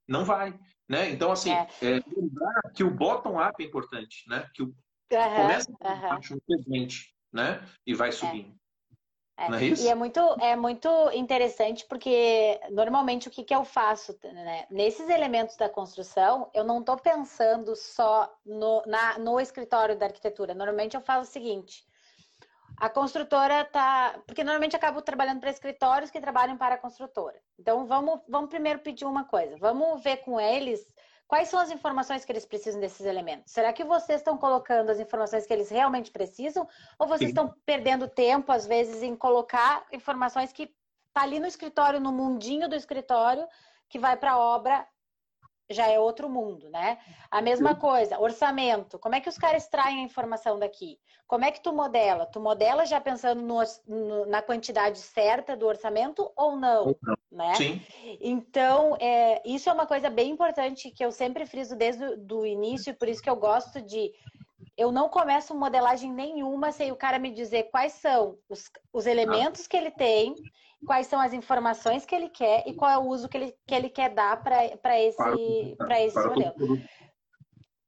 Speaker 3: não vai. Né? Então, assim, é. É, lembrar que o bottom-up é importante, né? Que o, uhum, começa uhum. no presente, né? E vai é. subindo.
Speaker 2: É. Não é isso? E é muito, é muito interessante porque normalmente o que, que eu faço né? nesses elementos da construção, eu não estou pensando só no, na, no escritório da arquitetura. Normalmente eu faço o seguinte: a construtora tá. Porque normalmente acabo trabalhando para escritórios que trabalham para a construtora. Então vamos, vamos primeiro pedir uma coisa. Vamos ver com eles quais são as informações que eles precisam desses elementos. Será que vocês estão colocando as informações que eles realmente precisam? Ou vocês Sim. estão perdendo tempo, às vezes, em colocar informações que tá ali no escritório, no mundinho do escritório, que vai para a obra já é outro mundo, né? A mesma coisa, orçamento. Como é que os caras extraem a informação daqui? Como é que tu modela? Tu modela já pensando no, no, na quantidade certa do orçamento ou não? Ou não. Né?
Speaker 3: Sim.
Speaker 2: Então, é, isso é uma coisa bem importante que eu sempre friso desde o início, por isso que eu gosto de eu não começo modelagem nenhuma sem o cara me dizer quais são os, os elementos que ele tem, quais são as informações que ele quer e qual é o uso que ele, que ele quer dar para esse, para esse modelo.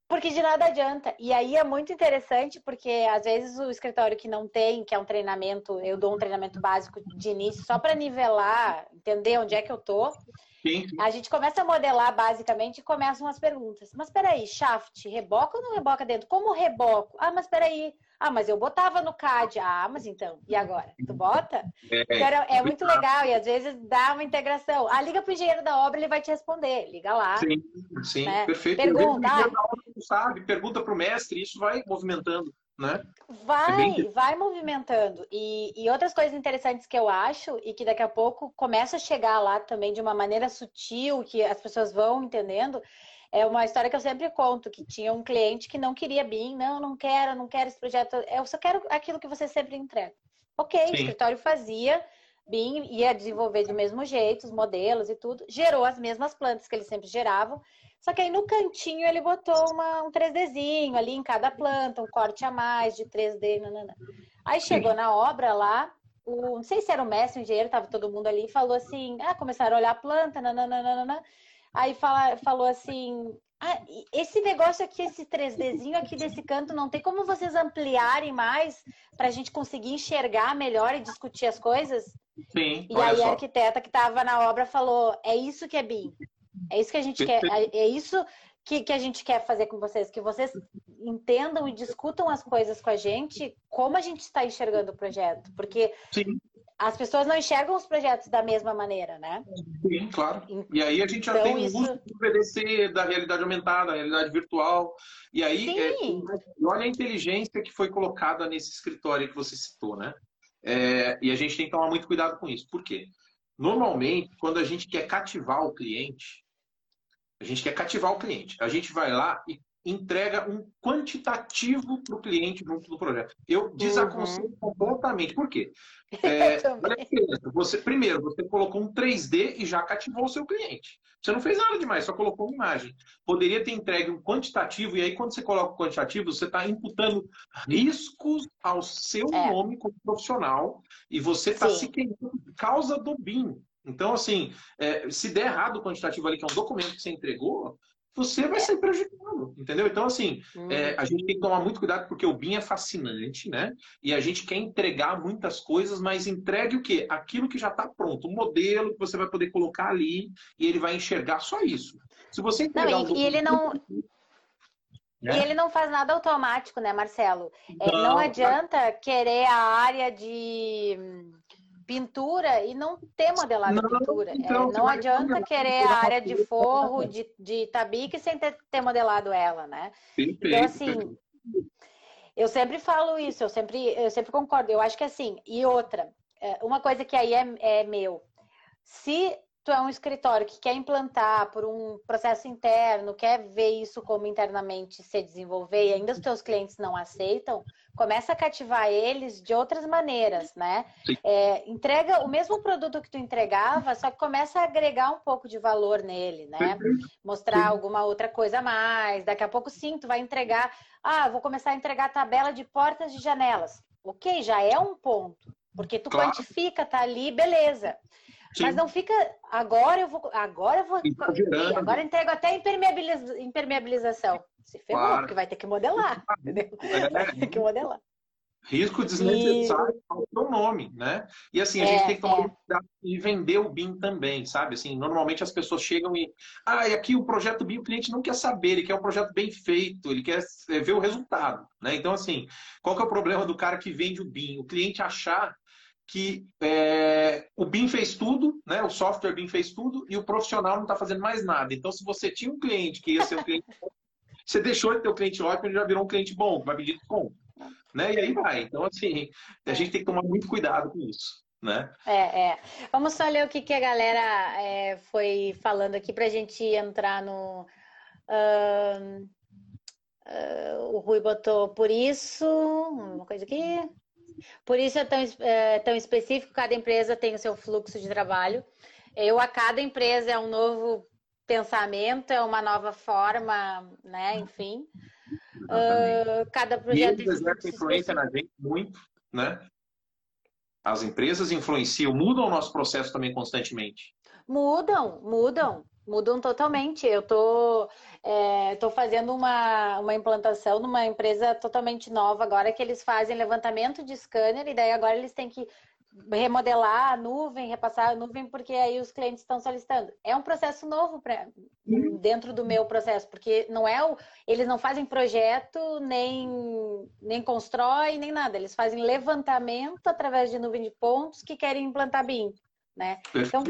Speaker 2: Porque de nada adianta. E aí é muito interessante, porque às vezes o escritório que não tem, que é um treinamento, eu dou um treinamento básico de início só para nivelar, entender onde é que eu tô. Sim. A gente começa a modelar basicamente e começam as perguntas. Mas peraí, shaft, reboca ou não reboca dentro? Como reboco? Ah, mas peraí. Ah, mas eu botava no CAD. Ah, mas então, e agora? Tu bota? É, então, é muito legal e às vezes dá uma integração. Ah, liga pro engenheiro da obra, ele vai te responder. Liga lá.
Speaker 3: Sim, sim,
Speaker 2: né?
Speaker 3: perfeito.
Speaker 2: Pergunta. Ah,
Speaker 3: sabe, pergunta pro mestre, isso vai movimentando né?
Speaker 2: Vai, é bem... vai movimentando. E, e outras coisas interessantes que eu acho, e que daqui a pouco começa a chegar lá também de uma maneira sutil, que as pessoas vão entendendo, é uma história que eu sempre conto, que tinha um cliente que não queria BIM, não, não quero, não quero esse projeto, eu só quero aquilo que você sempre entrega. Ok, Sim. o escritório fazia, BIM ia desenvolver do mesmo jeito, os modelos e tudo, gerou as mesmas plantas que eles sempre geravam, só que aí no cantinho ele botou uma, um 3Dzinho ali em cada planta, um corte a mais de 3D. Nanana. Aí chegou na obra lá, o, não sei se era o mestre, o engenheiro, tava todo mundo ali, e falou assim: ah, começaram a olhar a planta, nananana. Aí fala, falou assim: ah, esse negócio aqui, esse 3Dzinho aqui desse canto, não tem como vocês ampliarem mais para a gente conseguir enxergar melhor e discutir as coisas?
Speaker 3: Sim.
Speaker 2: E aí a arquiteta que estava na obra falou: é isso que é BIM. É isso que a gente quer, é isso que, que a gente quer fazer com vocês, que vocês entendam e discutam as coisas com a gente, como a gente está enxergando o projeto. Porque Sim. as pessoas não enxergam os projetos da mesma maneira, né?
Speaker 3: Sim, claro. E aí a gente já então, tem o isso... uso do PVC, da realidade aumentada, da realidade virtual. E aí, é, olha a inteligência que foi colocada nesse escritório que você citou, né? É, e a gente tem que tomar muito cuidado com isso. Por quê? Normalmente, quando a gente quer cativar o cliente, a gente quer cativar o cliente. A gente vai lá e entrega um quantitativo para o cliente junto do projeto. Eu desaconselho uhum. completamente. Por quê? É, você, primeiro, você colocou um 3D e já cativou o seu cliente. Você não fez nada demais, só colocou uma imagem. Poderia ter entregue um quantitativo, e aí quando você coloca o quantitativo, você está imputando riscos ao seu é. nome como profissional e você está se queimando por causa do BIM. Então, assim, é, se der errado o quantitativo ali, que é um documento que você entregou, você vai ser prejudicado, entendeu? Então, assim, hum. é, a gente tem que tomar muito cuidado porque o BIM é fascinante, né? E a gente quer entregar muitas coisas, mas entregue o quê? Aquilo que já está pronto, um modelo que você vai poder colocar ali e ele vai enxergar só isso. Se você entregar
Speaker 2: não, e, um e ele não né? E ele não faz nada automático, né, Marcelo? Não, é, não adianta querer a área de pintura e não ter modelado não, pintura. Então, é, não adianta querer a área de forro, de, de tabique, sem ter, ter modelado ela, né?
Speaker 3: Perfeito,
Speaker 2: então, assim, eu sempre falo isso, eu sempre, eu sempre concordo. Eu acho que assim, e outra, é, uma coisa que aí é, é meu. Se tu é um escritório que quer implantar por um processo interno, quer ver isso como internamente se desenvolver e ainda os teus clientes não aceitam, começa a cativar eles de outras maneiras, né? É, entrega o mesmo produto que tu entregava, só que começa a agregar um pouco de valor nele, né? Mostrar alguma outra coisa a mais. Daqui a pouco sim, tu vai entregar. Ah, vou começar a entregar tabela de portas e janelas. Ok, já é um ponto. Porque tu claro. quantifica, tá ali, beleza. Sim. Mas não fica. Agora eu vou. Agora eu vou. Agora eu entrego até impermeabiliza, impermeabilização. Se ferrou, claro. porque vai ter que modelar. Entendeu? É. Vai ter que modelar.
Speaker 3: Risco desnecessário e... ao seu nome, né? E assim, a é, gente tem que tomar é. cuidado e vender o BIM também, sabe? Assim, normalmente as pessoas chegam e. Ah, e aqui o projeto BIM o cliente não quer saber, ele quer um projeto bem feito, ele quer é, ver o resultado. Né? Então, assim, qual que é o problema do cara que vende o BIM? O cliente achar que é, o BIM fez tudo, né? O software BIM fez tudo e o profissional não está fazendo mais nada. Então, se você tinha um cliente que ia ser um cliente você deixou de ter um cliente ótimo, ele já virou um cliente bom, que vai pedir desconto. Né? E aí vai. Então, assim, a gente tem que tomar muito cuidado com isso. né?
Speaker 2: É, é. Vamos só ler o que, que a galera é, foi falando aqui para a gente entrar no. Uh, uh, o Rui botou por isso, uma coisa aqui. Por isso é tão, é tão específico, cada empresa tem o seu fluxo de trabalho. Eu, a cada empresa é um novo pensamento, é uma nova forma, né? Enfim. Uh, cada projeto.
Speaker 3: E eles exercem influência na gente muito, né? As empresas influenciam, mudam o nosso processo também constantemente.
Speaker 2: Mudam, mudam, mudam totalmente. Eu tô, é, tô fazendo uma, uma implantação numa empresa totalmente nova agora que eles fazem levantamento de scanner e daí agora eles têm que remodelar a nuvem, repassar a nuvem, porque aí os clientes estão solicitando. É um processo novo pra, dentro do meu processo, porque não é o, eles não fazem projeto, nem, nem constrói, nem nada. Eles fazem levantamento através de nuvem de pontos que querem implantar BIM. Né? Então,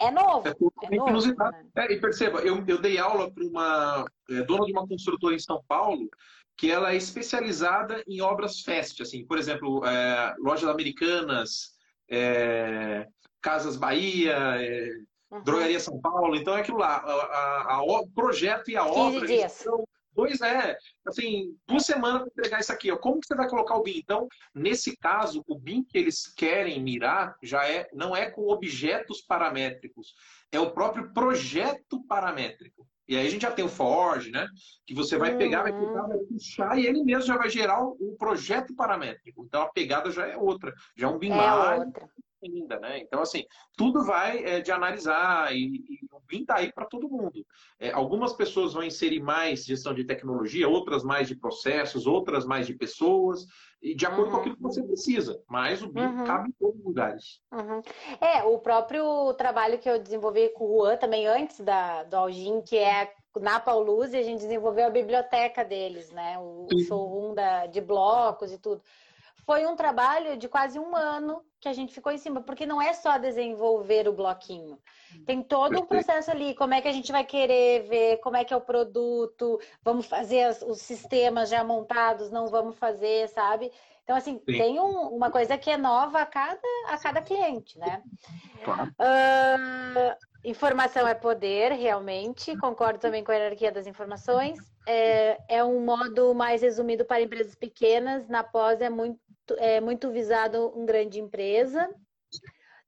Speaker 2: é novo. É, é novo
Speaker 3: né? é, e perceba, eu, eu dei aula para uma é, dona de uma construtora em São Paulo que ela é especializada em obras fest, assim, por exemplo, é, lojas americanas, é, Casas Bahia, é, uhum. Drogaria São Paulo, então é aquilo lá, a, a, o projeto e a obra. Então, dois é, assim, duas semanas para entregar isso aqui. Ó. Como que você vai colocar o BIM? Então, nesse caso, o BIM que eles querem mirar já é, não é com objetos paramétricos, é o próprio projeto paramétrico. E aí a gente já tem o Forge, né? Que você vai uhum. pegar, vai pegar, vai puxar e ele mesmo já vai gerar um projeto paramétrico. Então a pegada já é outra, já é um BIM é. Ainda, né? Então assim, tudo vai é, de analisar e, e o BIM tá aí para todo mundo. É, algumas pessoas vão inserir mais gestão de tecnologia, outras mais de processos, outras mais de pessoas e de acordo uhum. com aquilo que você precisa. Mas o BIM uhum. cabe em todos os lugares.
Speaker 2: Uhum. É, o próprio trabalho que eu desenvolvi com o Juan também antes da, do Algin, que é na Pauluse, a gente desenvolveu a biblioteca deles, né? O, o showroom da, de blocos e tudo. Foi um trabalho de quase um ano que a gente ficou em cima, porque não é só desenvolver o bloquinho. Tem todo um processo ali, como é que a gente vai querer ver, como é que é o produto, vamos fazer os sistemas já montados, não vamos fazer, sabe? Então, assim, Sim. tem um, uma coisa que é nova a cada, a cada cliente, né? Claro. Uh, informação é poder, realmente, concordo também com a hierarquia das informações. É, é um modo mais resumido para empresas pequenas, na pós é muito, é muito visado uma grande empresa.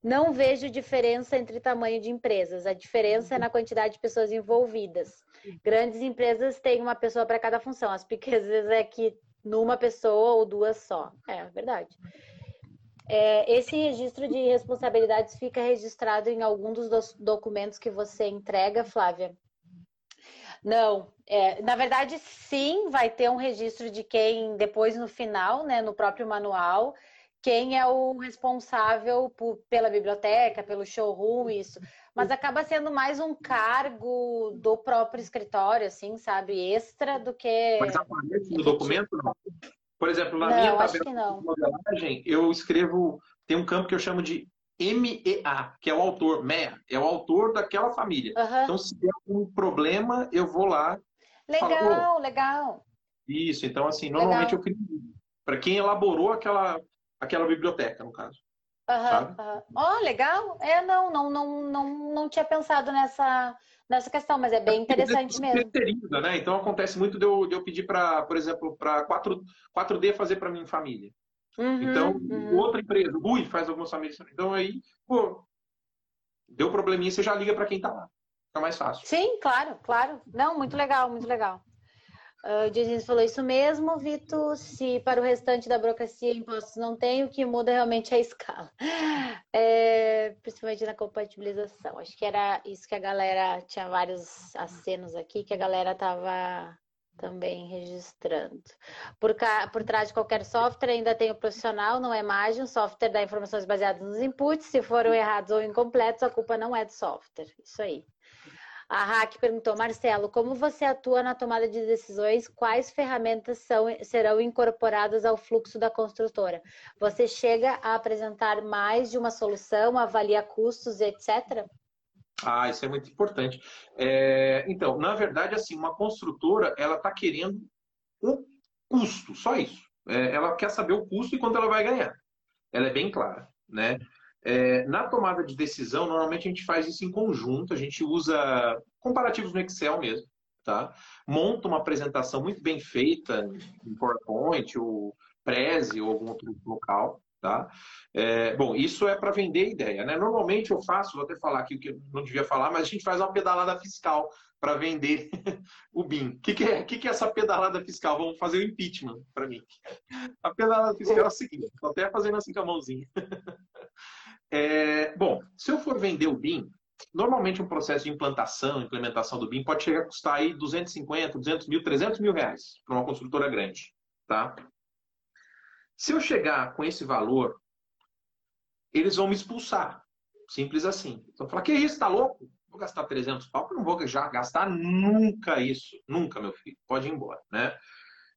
Speaker 2: Não vejo diferença entre tamanho de empresas. A diferença é na quantidade de pessoas envolvidas. Grandes empresas têm uma pessoa para cada função. As pequenas é que numa pessoa ou duas só. É verdade. É, esse registro de responsabilidades fica registrado em algum dos documentos que você entrega, Flávia? Não, é, na verdade, sim, vai ter um registro de quem depois no final, né, no próprio manual, quem é o responsável por, pela biblioteca, pelo showroom, isso. Mas acaba sendo mais um cargo do próprio escritório, assim, sabe? Extra do que.
Speaker 3: Mas aparece no documento, não? Por exemplo, na não, minha tabela de modelagem, eu escrevo. Tem um campo que eu chamo de MEA, que é o autor, MEA, é o autor daquela família. Uhum. Então, se tem algum problema, eu vou lá.
Speaker 2: Legal, falo, legal.
Speaker 3: Isso, então, assim, normalmente legal. eu crio para quem elaborou aquela aquela biblioteca, no caso.
Speaker 2: Aham, uhum, oh, legal. É, não, não, não, não, não tinha pensado nessa, nessa questão, mas é bem é interessante mesmo.
Speaker 3: Né? Então acontece muito de eu, de eu pedir para, por exemplo, para 4, 4D fazer para minha família. Uhum, então, uhum. outra empresa, o Bui faz algumas famílias. Então aí, pô, deu probleminha, você já liga para quem está lá. Fica mais fácil.
Speaker 2: Sim, claro, claro. Não, muito legal, muito legal. Uh, o Diniz falou isso mesmo, Vitor. Se para o restante da burocracia impostos não tem, o que muda realmente é a escala. É, principalmente na compatibilização. Acho que era isso que a galera. Tinha vários acenos aqui que a galera estava também registrando. Por, por trás de qualquer software ainda tem o profissional, não é mágico. O software dá informações baseadas nos inputs. Se foram errados ou incompletos, a culpa não é do software. Isso aí. A Hack perguntou, Marcelo, como você atua na tomada de decisões? Quais ferramentas são, serão incorporadas ao fluxo da construtora? Você chega a apresentar mais de uma solução, avalia custos, etc?
Speaker 3: Ah, isso é muito importante. É, então, na verdade, assim, uma construtora, ela está querendo o custo, só isso. É, ela quer saber o custo e quanto ela vai ganhar. Ela é bem clara, né? É, na tomada de decisão, normalmente a gente faz isso em conjunto, a gente usa comparativos no Excel mesmo, tá? Monta uma apresentação muito bem feita em PowerPoint, ou Prezi, ou algum outro local, tá? É, bom, isso é para vender ideia, né? Normalmente eu faço, vou até falar aqui o que eu não devia falar, mas a gente faz uma pedalada fiscal para vender o BIM. O que, que, é, que, que é essa pedalada fiscal? Vamos fazer o impeachment para mim. A pedalada fiscal é a seguinte, estou até fazendo assim com a mãozinha. É, bom, se eu for vender o BIM, normalmente um processo de implantação, implementação do BIM pode chegar a custar aí 250, 200 mil, 300 mil reais para uma construtora grande, tá? Se eu chegar com esse valor, eles vão me expulsar. Simples assim. Então, falar, que isso, tá louco? Vou gastar 300 pau, eu não vou já gastar nunca isso. Nunca, meu filho. Pode ir embora, né?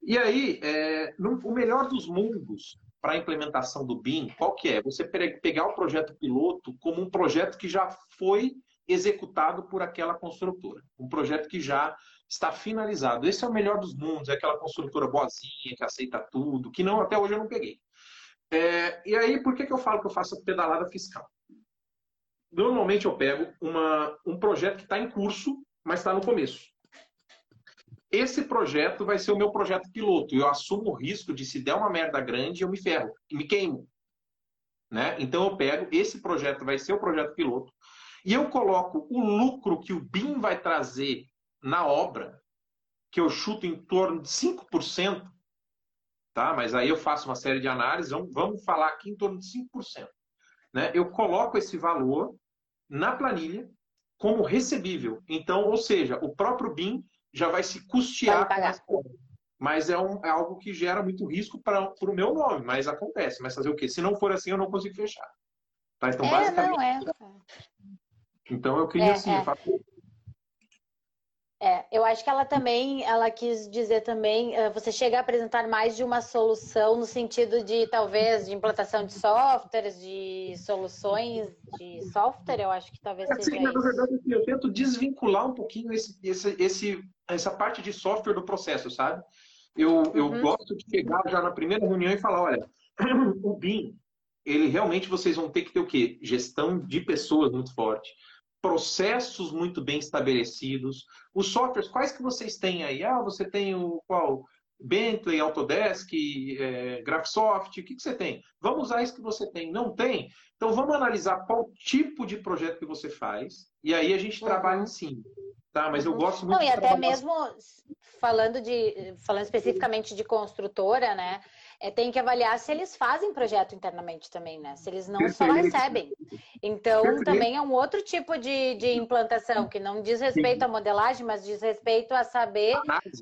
Speaker 3: E aí, é, no, o melhor dos mundos para a implementação do BIM, qual que é? Você pegar o projeto piloto como um projeto que já foi executado por aquela construtora. Um projeto que já está finalizado. Esse é o melhor dos mundos, é aquela construtora boazinha, que aceita tudo, que não até hoje eu não peguei. É, e aí, por que, que eu falo que eu faço pedalada fiscal? Normalmente eu pego uma, um projeto que está em curso, mas está no começo. Esse projeto vai ser o meu projeto piloto. Eu assumo o risco de, se der uma merda grande, eu me ferro, me queimo. Né? Então eu pego, esse projeto vai ser o projeto piloto, e eu coloco o lucro que o BIM vai trazer na obra, que eu chuto em torno de 5%, tá? mas aí eu faço uma série de análises, vamos falar aqui em torno de 5%. Né? Eu coloco esse valor na planilha como recebível. Então, ou seja, o próprio BIM já vai se custear vai Mas é, um, é, algo que gera muito risco para o meu nome, mas acontece. Mas fazer o quê? Se não for assim, eu não consigo fechar. Tá? Então,
Speaker 2: é, basicamente. Não, é.
Speaker 3: Então eu queria é, assim, é.
Speaker 2: É, eu acho que ela também, ela quis dizer também, eh, você chega a apresentar mais de uma solução no sentido de talvez de implantação de softwares, de soluções de software, eu acho que talvez é, seja sim, isso.
Speaker 3: Na verdade, assim, eu tento desvincular um pouquinho esse, esse, esse, essa parte de software do processo, sabe? Eu, eu uhum. gosto de chegar já na primeira reunião e falar, olha, o BIM, ele realmente vocês vão ter que ter o quê? Gestão de pessoas muito forte processos muito bem estabelecidos. Os softwares, quais que vocês têm aí? Ah, você tem o qual? Bentley, Autodesk, é, Graphisoft, o que, que você tem? Vamos usar isso que você tem. Não tem? Então vamos analisar qual tipo de projeto que você faz e aí a gente uhum. trabalha em cima. Tá, mas eu gosto muito
Speaker 2: Não, e até mesmo falando de falando especificamente de construtora, né? É, tem que avaliar se eles fazem projeto internamente também, né? Se eles não Perfeito. só recebem. Então, Perfeito. também é um outro tipo de, de implantação, que não diz respeito Sim. à modelagem, mas diz respeito a saber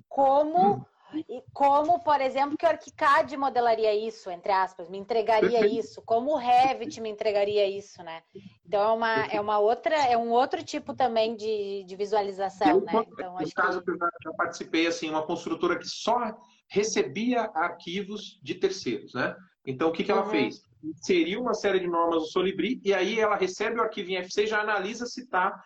Speaker 2: como. E como, por exemplo, que o ArchiCAD modelaria isso, entre aspas, me entregaria Perfeito. isso, como o Revit me entregaria isso, né? Então é uma, é uma outra, é um outro tipo também de, de visualização, eu, né? Então,
Speaker 3: no acho caso que... eu já participei, assim, uma construtora que só recebia arquivos de terceiros, né? Então, o que, que ela uhum. fez? Inseriu uma série de normas no Solibri e aí ela recebe o arquivo em FC e já analisa se está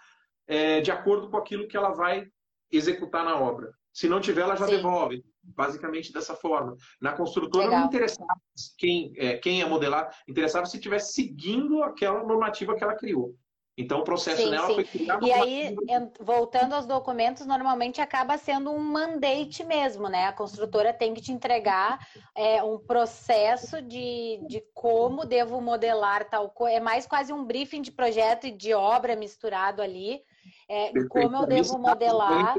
Speaker 3: é, de acordo com aquilo que ela vai executar na obra. Se não tiver, ela já Sim. devolve. Basicamente dessa forma. Na construtora Legal. não interessava quem, é, quem ia modelar, interessava se estivesse seguindo aquela normativa que ela criou. Então, o processo sim, nela sim. foi criado.
Speaker 2: E aí, voltando aos documentos, normalmente acaba sendo um mandate mesmo, né? A construtora tem que te entregar é, um processo de, de como devo modelar tal coisa. É mais quase um briefing de projeto e de obra misturado ali. É, como eu devo modelar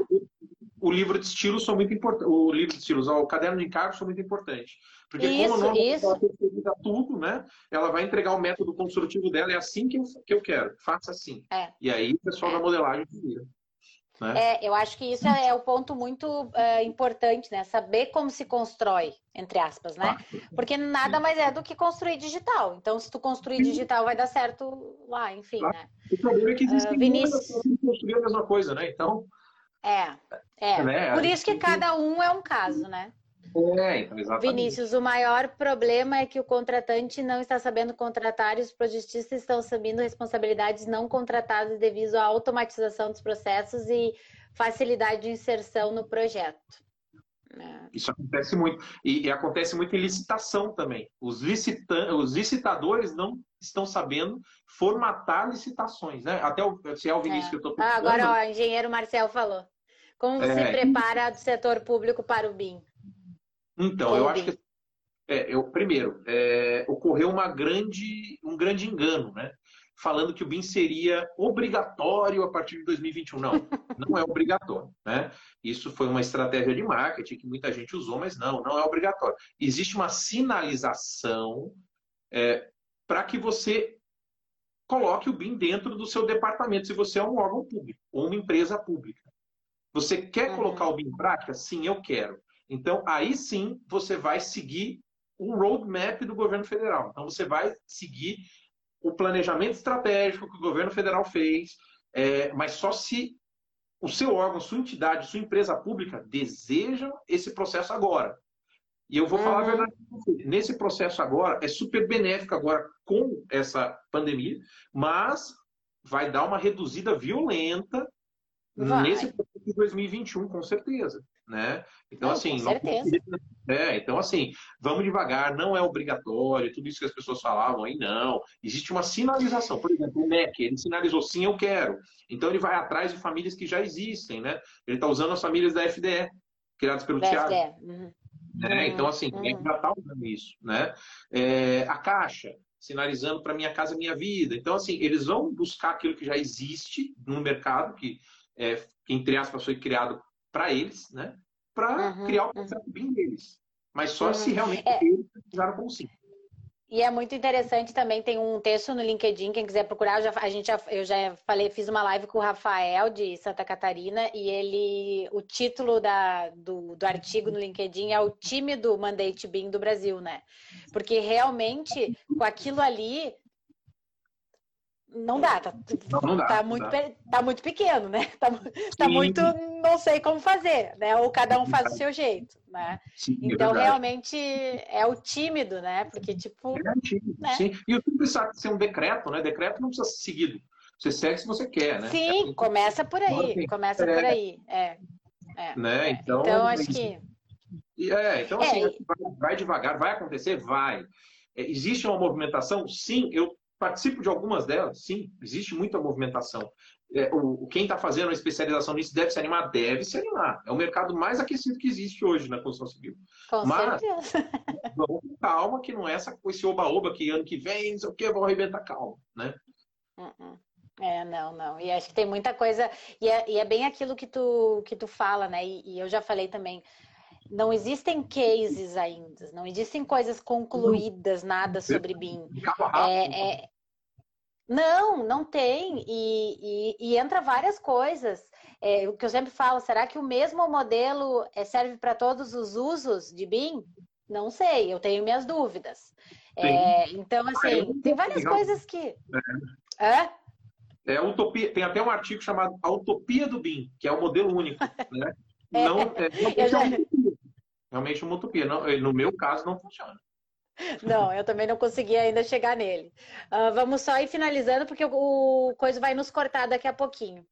Speaker 3: o livro de estilos são muito importantes. O livro de estilos, o caderno de encargos são muito importantes. Porque
Speaker 2: isso, como o nome isso.
Speaker 3: ela tudo, né? Ela vai entregar o método construtivo dela, é assim que eu, que eu quero, faça assim. É. E aí o pessoal é. da modelagem vira.
Speaker 2: Né? É, eu acho que isso é, é o ponto muito é, importante, né? Saber como se constrói, entre aspas, né? Porque nada mais é do que construir digital. Então, se tu construir digital, vai dar certo lá, enfim, né?
Speaker 3: O problema é que existe uh, Vinícius... construir a mesma coisa, né? Então,
Speaker 2: é, é. Né? Por isso que cada um é um caso, né?
Speaker 3: É, então, exatamente.
Speaker 2: Vinícius, o maior problema é que o contratante não está sabendo contratar e os projetistas estão assumindo responsabilidades não contratadas devido à automatização dos processos e facilidade de inserção no projeto.
Speaker 3: É. Isso acontece muito. E, e, acontece muito em licitação também. Os, licita os licitadores não estão sabendo formatar licitações, né? Até o se é o Vinícius é. que eu estou
Speaker 2: ah, Agora, ó, o engenheiro Marcel falou. Como é. se prepara do setor público para o BIM?
Speaker 3: Então, eu acho que é, eu, primeiro, é, ocorreu uma grande, um grande engano, né? falando que o BIM seria obrigatório a partir de 2021. Não, não é obrigatório. Né? Isso foi uma estratégia de marketing que muita gente usou, mas não, não é obrigatório. Existe uma sinalização é, para que você coloque o BIM dentro do seu departamento, se você é um órgão público ou uma empresa pública. Você quer uhum. colocar o BIM em prática? Sim, eu quero. Então, aí sim, você vai seguir o roadmap do governo federal. Então, você vai seguir o planejamento estratégico que o governo federal fez, é, mas só se o seu órgão, sua entidade, sua empresa pública desejam esse processo agora. E eu vou uhum. falar a uhum. verdade Nesse processo agora, é super benéfico agora com essa pandemia, mas vai dar uma reduzida violenta vai. nesse processo de 2021, com certeza né? Então, não, assim,
Speaker 2: não,
Speaker 3: é, então, assim, vamos devagar, não é obrigatório, tudo isso que as pessoas falavam aí, não. Existe uma sinalização. Por exemplo, o MEC, ele sinalizou sim, eu quero. Então, ele vai atrás de famílias que já existem, né? Ele está usando as famílias da FDE, criadas pelo da Thiago. Uhum. Né? Então, assim, uhum. ele já está usando isso, né? É, a Caixa, sinalizando para minha casa, minha vida. Então, assim, eles vão buscar aquilo que já existe no mercado, que, é, que entre aspas, foi criado para eles, né? Para uhum, criar o processo uhum. BIM deles. Mas só uhum. se realmente é. eles precisaram como sim.
Speaker 2: E é muito interessante também, tem um texto no LinkedIn, quem quiser procurar, eu já, a gente já, eu já falei, fiz uma live com o Rafael de Santa Catarina e ele, o título da, do, do artigo no LinkedIn é o time do Mandate BIM do Brasil, né? Porque realmente, com aquilo ali, não dá, tá, não, não dá, tá, muito, dá. tá muito pequeno, né? Tá, tá muito, não sei como fazer, né? Ou cada um faz do seu jeito, né? Sim, é então, é realmente, é o tímido, né? Porque, tipo... É tímido,
Speaker 3: né? sim. E o tímido precisa ser um decreto, né? Decreto não precisa ser seguido. Você segue se você quer, né?
Speaker 2: Sim, começa por aí, começa por aí, é.
Speaker 3: é né? Então,
Speaker 2: então, acho que...
Speaker 3: É, então, assim, vai, vai devagar, vai acontecer? Vai. Existe uma movimentação? Sim, eu Participo de algumas delas, sim, existe muita movimentação. É, o, quem está fazendo uma especialização nisso deve se animar? Deve se animar. É o mercado mais aquecido que existe hoje na construção civil.
Speaker 2: Com Mas, certeza.
Speaker 3: Vamos com calma, que não é essa, esse oba-oba que ano que vem, não sei o que, vão arrebentar calma, né?
Speaker 2: Uh -uh. É, não, não. E acho que tem muita coisa. E é, e é bem aquilo que tu, que tu fala, né? E, e, eu já falei também. Não existem cases ainda, não existem coisas concluídas, nada sobre BIM. É, é... Não, não tem. E, e, e entra várias coisas. É, o que eu sempre falo, será que o mesmo modelo é, serve para todos os usos de BIM? Não sei, eu tenho minhas dúvidas. É, então, assim, tem várias coisas que.
Speaker 3: É? É utopia, tem até um artigo chamado A Utopia do BIM, que é o modelo único. Né? Não, é, não já... Realmente uma utopia. Não, no meu caso, não funciona.
Speaker 2: Não, eu também não consegui ainda chegar nele. Uh, vamos só ir finalizando, porque o, o coisa vai nos cortar daqui a pouquinho.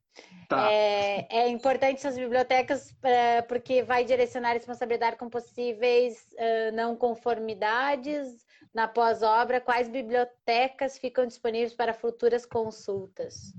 Speaker 2: Tá. É, é, importante essas bibliotecas é, porque vai direcionar a responsabilidade com possíveis uh, não conformidades na pós-obra. Quais bibliotecas ficam disponíveis para futuras consultas?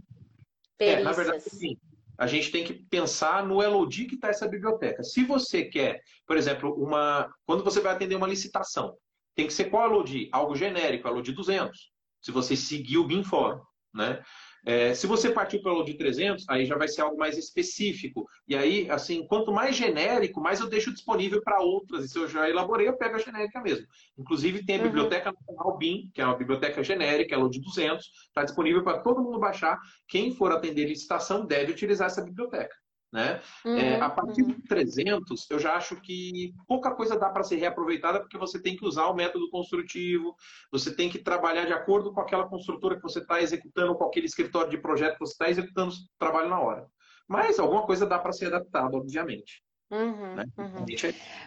Speaker 3: É, na verdade, sim a gente tem que pensar no LOD que está essa biblioteca. Se você quer, por exemplo, uma, quando você vai atender uma licitação, tem que ser qual LOD? Algo genérico, LOD 200. Se você seguir o BIM Fórum, né? É, se você partir pelo de 300, aí já vai ser algo mais específico. E aí, assim, quanto mais genérico, mais eu deixo disponível para outras. E se eu já elaborei, eu pego a genérica mesmo. Inclusive, tem a uhum. biblioteca nacional BIM, que é uma biblioteca genérica, ela é de 200, está disponível para todo mundo baixar. Quem for atender licitação deve utilizar essa biblioteca. Né? Uhum, é, a partir uhum. de 300, eu já acho que pouca coisa dá para ser reaproveitada, porque você tem que usar o método construtivo, você tem que trabalhar de acordo com aquela construtora que você está executando, com aquele escritório de projeto que você está executando o trabalho na hora. Mas alguma coisa dá para ser adaptada, obviamente.
Speaker 2: Uhum, né? uhum.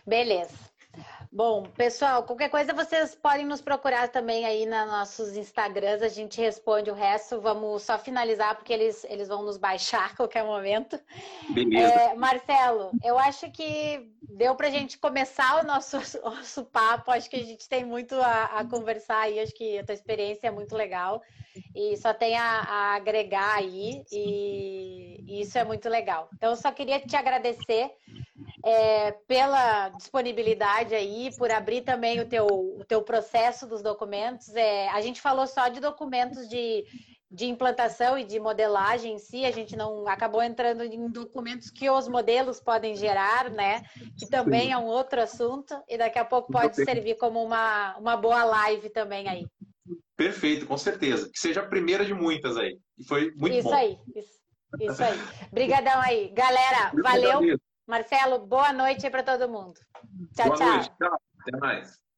Speaker 2: Beleza. Bom, pessoal, qualquer coisa vocês podem nos procurar também aí nos nossos Instagrams, a gente responde o resto. Vamos só finalizar porque eles, eles vão nos baixar a qualquer momento.
Speaker 3: Beleza.
Speaker 2: É, Marcelo, eu acho que deu para a gente começar o nosso, nosso papo. Acho que a gente tem muito a, a conversar aí. Acho que a tua experiência é muito legal e só tem a, a agregar aí e, e, isso é muito legal. Então, eu só queria te agradecer é, pela disponibilidade aí, por abrir também o teu, o teu processo dos documentos. É, a gente falou só de documentos de, de implantação e de modelagem em si, a gente não acabou entrando em documentos que os modelos podem gerar, né? Que também é um outro assunto, e daqui a pouco pode servir como uma, uma boa live também aí.
Speaker 3: Perfeito, com certeza. Que seja a primeira de muitas aí. E foi muito
Speaker 2: isso
Speaker 3: bom.
Speaker 2: Aí, isso, isso aí. Obrigadão aí. Galera, valeu. Marcelo, boa noite aí para todo mundo. Tchau,
Speaker 3: boa
Speaker 2: tchau.
Speaker 3: Noite. Tchau. Até mais.